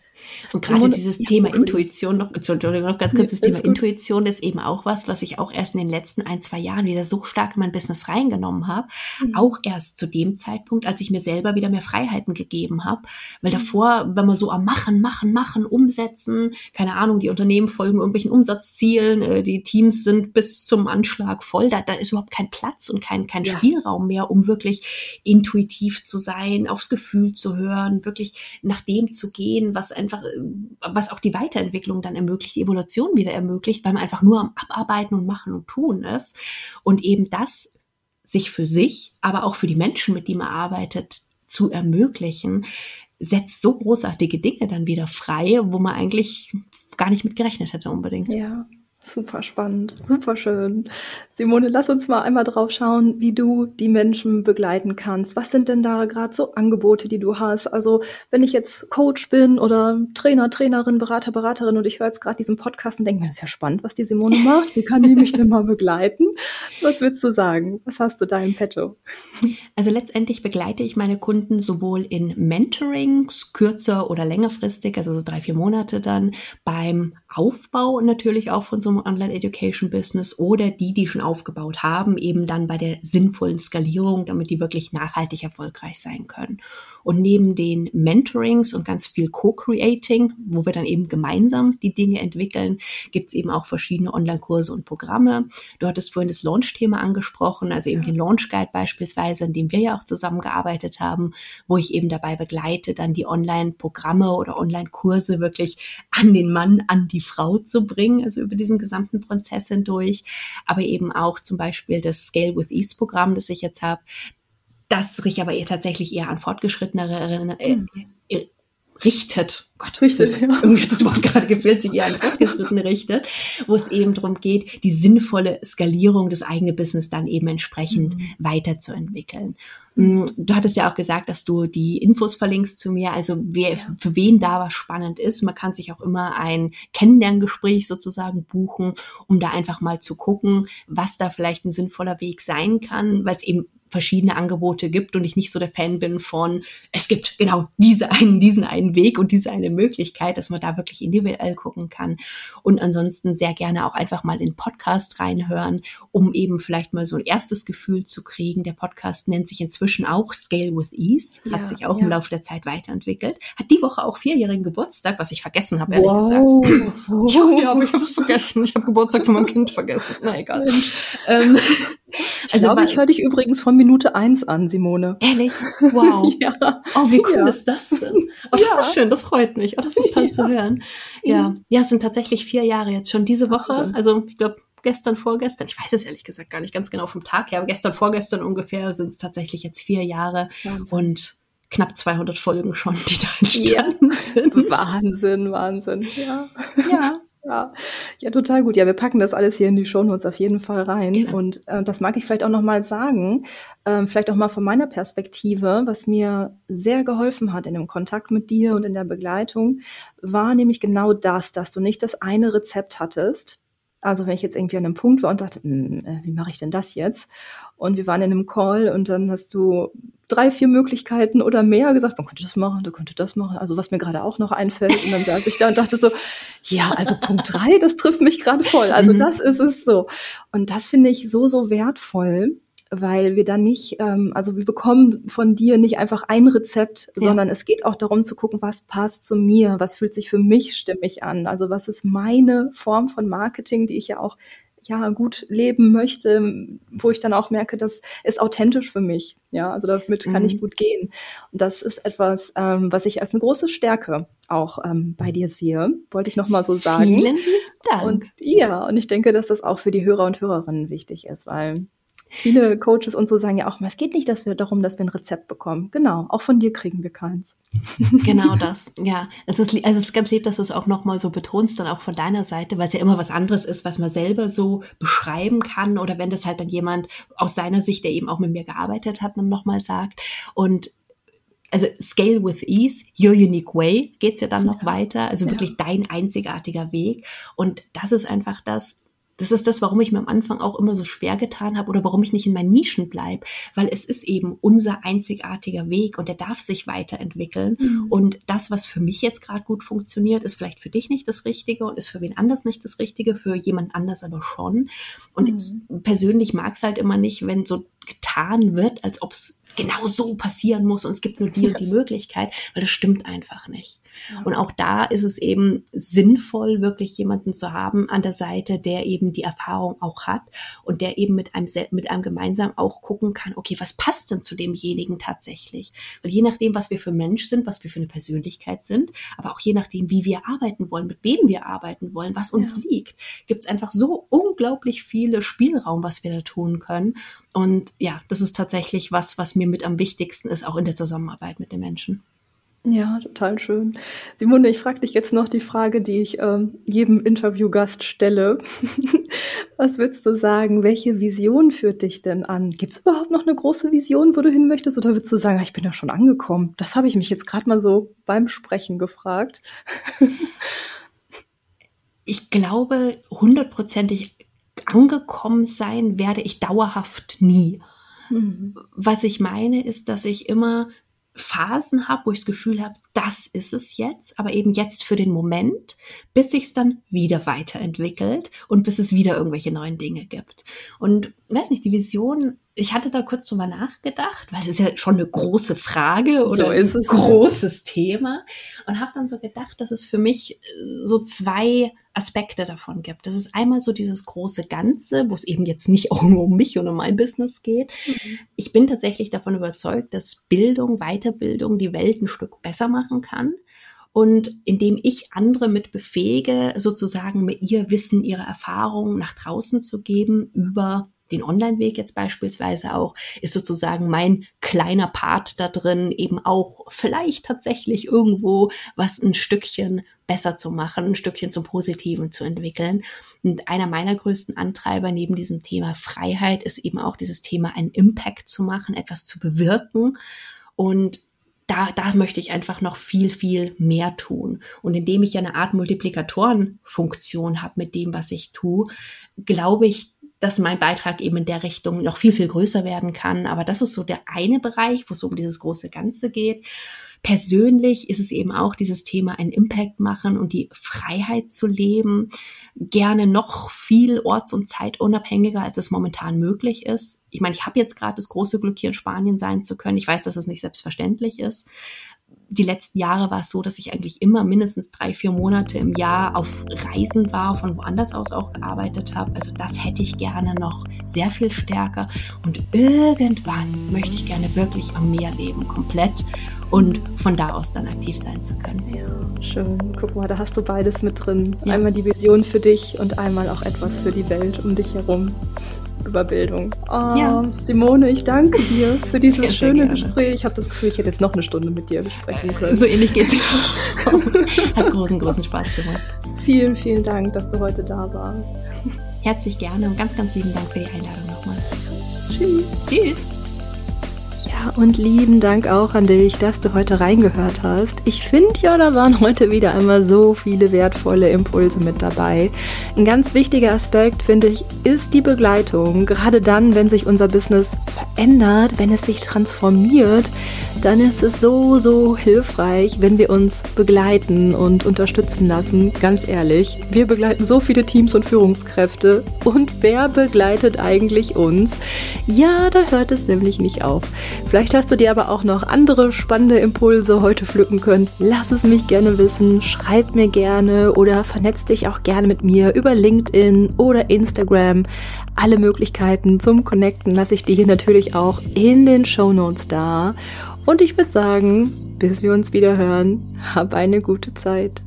Und gerade dieses ja, Thema Intuition, noch, Entschuldigung, noch ganz kurz, das Thema Intuition ist eben auch was, was ich auch erst in den letzten ein, zwei Jahren wieder so stark in mein Business reingenommen habe. Mhm. Auch erst zu dem Zeitpunkt, als ich mir selber wieder mehr Freiheiten gegeben habe. Weil mhm. davor, wenn man so am Machen, Machen, Machen, Umsetzen, keine Ahnung, die Unternehmen folgen irgendwelchen Umsatzzielen, äh, die Teams sind bis zum Anschlag voll, da, da ist überhaupt kein Platz und kein, kein ja. Spielraum mehr, um wirklich intuitiv zu sein, aufs Gefühl zu hören, wirklich nach dem zu gehen, was ein einfach, äh, was auch die Weiterentwicklung dann ermöglicht, die Evolution wieder ermöglicht, weil man einfach nur am Abarbeiten und Machen und Tun ist. Und eben das sich für sich, aber auch für die Menschen, mit denen man arbeitet, zu ermöglichen, setzt so großartige Dinge dann wieder frei, wo man eigentlich gar nicht mit gerechnet hätte unbedingt. Ja, Super spannend, super schön. Simone, lass uns mal einmal drauf schauen, wie du die Menschen begleiten kannst. Was sind denn da gerade so Angebote, die du hast? Also, wenn ich jetzt Coach bin oder Trainer, Trainerin, Berater, Beraterin und ich höre jetzt gerade diesen Podcast und denke mir, das ist ja spannend, was die Simone [LAUGHS] macht. Wie kann die mich denn mal begleiten? Was willst du sagen? Was hast du da im Petto? Also letztendlich begleite ich meine Kunden sowohl in Mentorings, kürzer oder längerfristig, also so drei, vier Monate dann, beim Aufbau natürlich auch von so einem Online-Education-Business oder die, die schon aufgebaut haben, eben dann bei der sinnvollen Skalierung, damit die wirklich nachhaltig erfolgreich sein können. Und neben den Mentorings und ganz viel Co-Creating, wo wir dann eben gemeinsam die Dinge entwickeln, gibt es eben auch verschiedene Online-Kurse und Programme. Du hattest vorhin das Launch-Thema angesprochen, also eben den Launch Guide beispielsweise, an dem wir ja auch zusammengearbeitet haben, wo ich eben dabei begleite, dann die Online-Programme oder Online-Kurse wirklich an den Mann, an die Frau zu bringen, also über diesen gesamten Prozess hindurch. Aber eben auch zum Beispiel das Scale with Ease Programm, das ich jetzt habe, das sich aber eher tatsächlich eher an Fortgeschrittenere äh, hm. äh, richtet. Gott, richtet, ja. Irgendwie hat das Wort gerade gefehlt, sich eher an Fortgeschrittene richtet, wo es eben darum geht, die sinnvolle Skalierung des eigenen Business dann eben entsprechend mhm. weiterzuentwickeln. Hm, du hattest ja auch gesagt, dass du die Infos verlinkst zu mir. Also wer, ja. für wen da was spannend ist, man kann sich auch immer ein Kennenlerngespräch sozusagen buchen, um da einfach mal zu gucken, was da vielleicht ein sinnvoller Weg sein kann, weil es eben verschiedene Angebote gibt und ich nicht so der Fan bin von, es gibt genau diese einen, diesen einen Weg und diese eine Möglichkeit, dass man da wirklich individuell gucken kann. Und ansonsten sehr gerne auch einfach mal in Podcast reinhören, um eben vielleicht mal so ein erstes Gefühl zu kriegen. Der Podcast nennt sich inzwischen auch Scale with Ease, hat ja, sich auch ja. im Laufe der Zeit weiterentwickelt. Hat die Woche auch vierjährigen Geburtstag, was ich vergessen habe, ehrlich wow. gesagt. ja, [LAUGHS] ja, aber ich habe es vergessen. Ich habe Geburtstag von meinem Kind vergessen. Na egal. Ähm, ich also glaube, ich höre dich übrigens von Minute eins an, Simone. Ehrlich? [LAUGHS] Wow. ja. Oh, wie cool ja. ist das denn? Oh, das ja. ist schön, das freut mich. Oh, das ist toll [LAUGHS] zu hören. Ja. ja, es sind tatsächlich vier Jahre jetzt schon diese Woche. Wahnsinn. Also ich glaube, gestern, vorgestern, ich weiß es ehrlich gesagt gar nicht ganz genau vom Tag her, aber gestern, vorgestern ungefähr sind es tatsächlich jetzt vier Jahre Wahnsinn. und knapp 200 Folgen schon, die da entstanden sind. Wahnsinn, Wahnsinn. Ja. Ja. Ja, ja, total gut. Ja, wir packen das alles hier in die Shownotes auf jeden Fall rein. Genau. Und äh, das mag ich vielleicht auch nochmal sagen, ähm, vielleicht auch mal von meiner Perspektive, was mir sehr geholfen hat in dem Kontakt mit dir und in der Begleitung, war nämlich genau das, dass du nicht das eine Rezept hattest. Also wenn ich jetzt irgendwie an einem Punkt war und dachte, hm, äh, wie mache ich denn das jetzt? Und wir waren in einem Call und dann hast du drei, vier Möglichkeiten oder mehr gesagt, man könnte das machen, du könnte das machen. Also was mir gerade auch noch einfällt. Und dann saß ich da und dachte so, ja, also Punkt drei, das trifft mich gerade voll. Also mhm. das ist es so. Und das finde ich so, so wertvoll, weil wir dann nicht, ähm, also wir bekommen von dir nicht einfach ein Rezept, ja. sondern es geht auch darum zu gucken, was passt zu mir, was fühlt sich für mich stimmig an. Also was ist meine Form von Marketing, die ich ja auch ja, gut leben möchte, wo ich dann auch merke, das ist authentisch für mich. Ja, also damit kann mhm. ich gut gehen. Und das ist etwas, ähm, was ich als eine große Stärke auch ähm, bei dir sehe, wollte ich nochmal so sagen. Vielen Dank. Und ja, und ich denke, dass das auch für die Hörer und Hörerinnen wichtig ist, weil Viele Coaches und so sagen ja auch, es geht nicht dass wir darum, dass wir ein Rezept bekommen. Genau, auch von dir kriegen wir keins. [LAUGHS] Genau das, ja. Es ist, also es ist ganz lieb, dass du es auch nochmal so betonst, dann auch von deiner Seite, weil es ja immer was anderes ist, was man selber so beschreiben kann oder wenn das halt dann jemand aus seiner Sicht, der eben auch mit mir gearbeitet hat, dann nochmal sagt. Und also Scale with Ease, Your Unique Way geht's ja dann noch ja. weiter, also ja. wirklich dein einzigartiger Weg. Und das ist einfach das, das ist das, warum ich mir am Anfang auch immer so schwer getan habe oder warum ich nicht in meinen Nischen bleibe, weil es ist eben unser einzigartiger Weg und der darf sich weiterentwickeln. Mhm. Und das, was für mich jetzt gerade gut funktioniert, ist vielleicht für dich nicht das Richtige und ist für wen anders nicht das Richtige, für jemand anders aber schon. Und mhm. ich persönlich mag es halt immer nicht, wenn so getan wird, als ob es genau so passieren muss und es gibt nur die und die Möglichkeit, weil das stimmt einfach nicht. Und auch da ist es eben sinnvoll, wirklich jemanden zu haben an der Seite, der eben die Erfahrung auch hat und der eben mit einem, mit einem gemeinsam auch gucken kann, okay, was passt denn zu demjenigen tatsächlich? Weil je nachdem, was wir für Mensch sind, was wir für eine Persönlichkeit sind, aber auch je nachdem, wie wir arbeiten wollen, mit wem wir arbeiten wollen, was uns ja. liegt, gibt es einfach so unglaublich viele Spielraum, was wir da tun können. Und ja, das ist tatsächlich was, was mir mit am wichtigsten ist, auch in der Zusammenarbeit mit den Menschen. Ja, total schön. Simone, ich frage dich jetzt noch die Frage, die ich ähm, jedem Interviewgast stelle. [LAUGHS] Was würdest du sagen? Welche Vision führt dich denn an? Gibt es überhaupt noch eine große Vision, wo du hin möchtest? Oder würdest du sagen, ah, ich bin ja schon angekommen? Das habe ich mich jetzt gerade mal so beim Sprechen gefragt. [LAUGHS] ich glaube, hundertprozentig angekommen sein werde ich dauerhaft nie. Mhm. Was ich meine, ist, dass ich immer Phasen habe, wo ich das Gefühl habe, das ist es jetzt, aber eben jetzt für den Moment, bis sich es dann wieder weiterentwickelt und bis es wieder irgendwelche neuen Dinge gibt. Und weiß nicht, die Vision, ich hatte da kurz drüber nachgedacht, weil es ist ja schon eine große Frage oder so ein großes Thema und habe dann so gedacht, dass es für mich äh, so zwei Aspekte davon gibt. Das ist einmal so dieses große Ganze, wo es eben jetzt nicht [LAUGHS] auch nur um mich und um mein Business geht. Mhm. Ich bin tatsächlich davon überzeugt, dass Bildung, Weiterbildung die Welt ein Stück besser machen kann. Und indem ich andere mit befähige, sozusagen mit ihr Wissen, ihre Erfahrungen nach draußen zu geben über den Online-Weg jetzt beispielsweise auch, ist sozusagen mein kleiner Part da drin, eben auch vielleicht tatsächlich irgendwo was ein Stückchen besser zu machen, ein Stückchen zum Positiven zu entwickeln. Und einer meiner größten Antreiber neben diesem Thema Freiheit ist eben auch dieses Thema, einen Impact zu machen, etwas zu bewirken. Und da, da möchte ich einfach noch viel, viel mehr tun. Und indem ich ja eine Art Multiplikatorenfunktion habe mit dem, was ich tue, glaube ich, dass mein Beitrag eben in der Richtung noch viel, viel größer werden kann. Aber das ist so der eine Bereich, wo es um dieses große Ganze geht. Persönlich ist es eben auch dieses Thema einen Impact machen und die Freiheit zu leben, gerne noch viel orts- und zeitunabhängiger, als es momentan möglich ist. Ich meine, ich habe jetzt gerade das große Glück, hier in Spanien sein zu können. Ich weiß, dass es nicht selbstverständlich ist die letzten Jahre war es so, dass ich eigentlich immer mindestens drei, vier Monate im Jahr auf Reisen war, von woanders aus auch gearbeitet habe. Also das hätte ich gerne noch sehr viel stärker. Und irgendwann möchte ich gerne wirklich am Meer leben, komplett und von da aus dann aktiv sein zu können. Ja, schön. Guck mal, da hast du beides mit drin. Ja. Einmal die Vision für dich und einmal auch etwas für die Welt um dich herum über Bildung. Oh, ja. Simone, ich danke dir für dieses sehr, schöne sehr Gespräch. Ich habe das Gefühl, ich hätte jetzt noch eine Stunde mit dir besprechen können. So ähnlich geht's mir. [LAUGHS] Hat großen, großen Spaß gemacht. Vielen, vielen Dank, dass du heute da warst. Herzlich gerne und ganz, ganz lieben Dank für die Einladung nochmal. Tschüss. Tschüss und lieben Dank auch an dich, dass du heute reingehört hast. Ich finde ja, da waren heute wieder einmal so viele wertvolle Impulse mit dabei. Ein ganz wichtiger Aspekt, finde ich, ist die Begleitung. Gerade dann, wenn sich unser Business verändert, wenn es sich transformiert, dann ist es so, so hilfreich, wenn wir uns begleiten und unterstützen lassen. Ganz ehrlich, wir begleiten so viele Teams und Führungskräfte. Und wer begleitet eigentlich uns? Ja, da hört es nämlich nicht auf. Vielleicht hast du dir aber auch noch andere spannende Impulse heute pflücken können. Lass es mich gerne wissen, schreib mir gerne oder vernetz dich auch gerne mit mir über LinkedIn oder Instagram. Alle Möglichkeiten zum Connecten lasse ich dir hier natürlich auch in den Show Notes da. Und ich würde sagen, bis wir uns wieder hören, hab eine gute Zeit.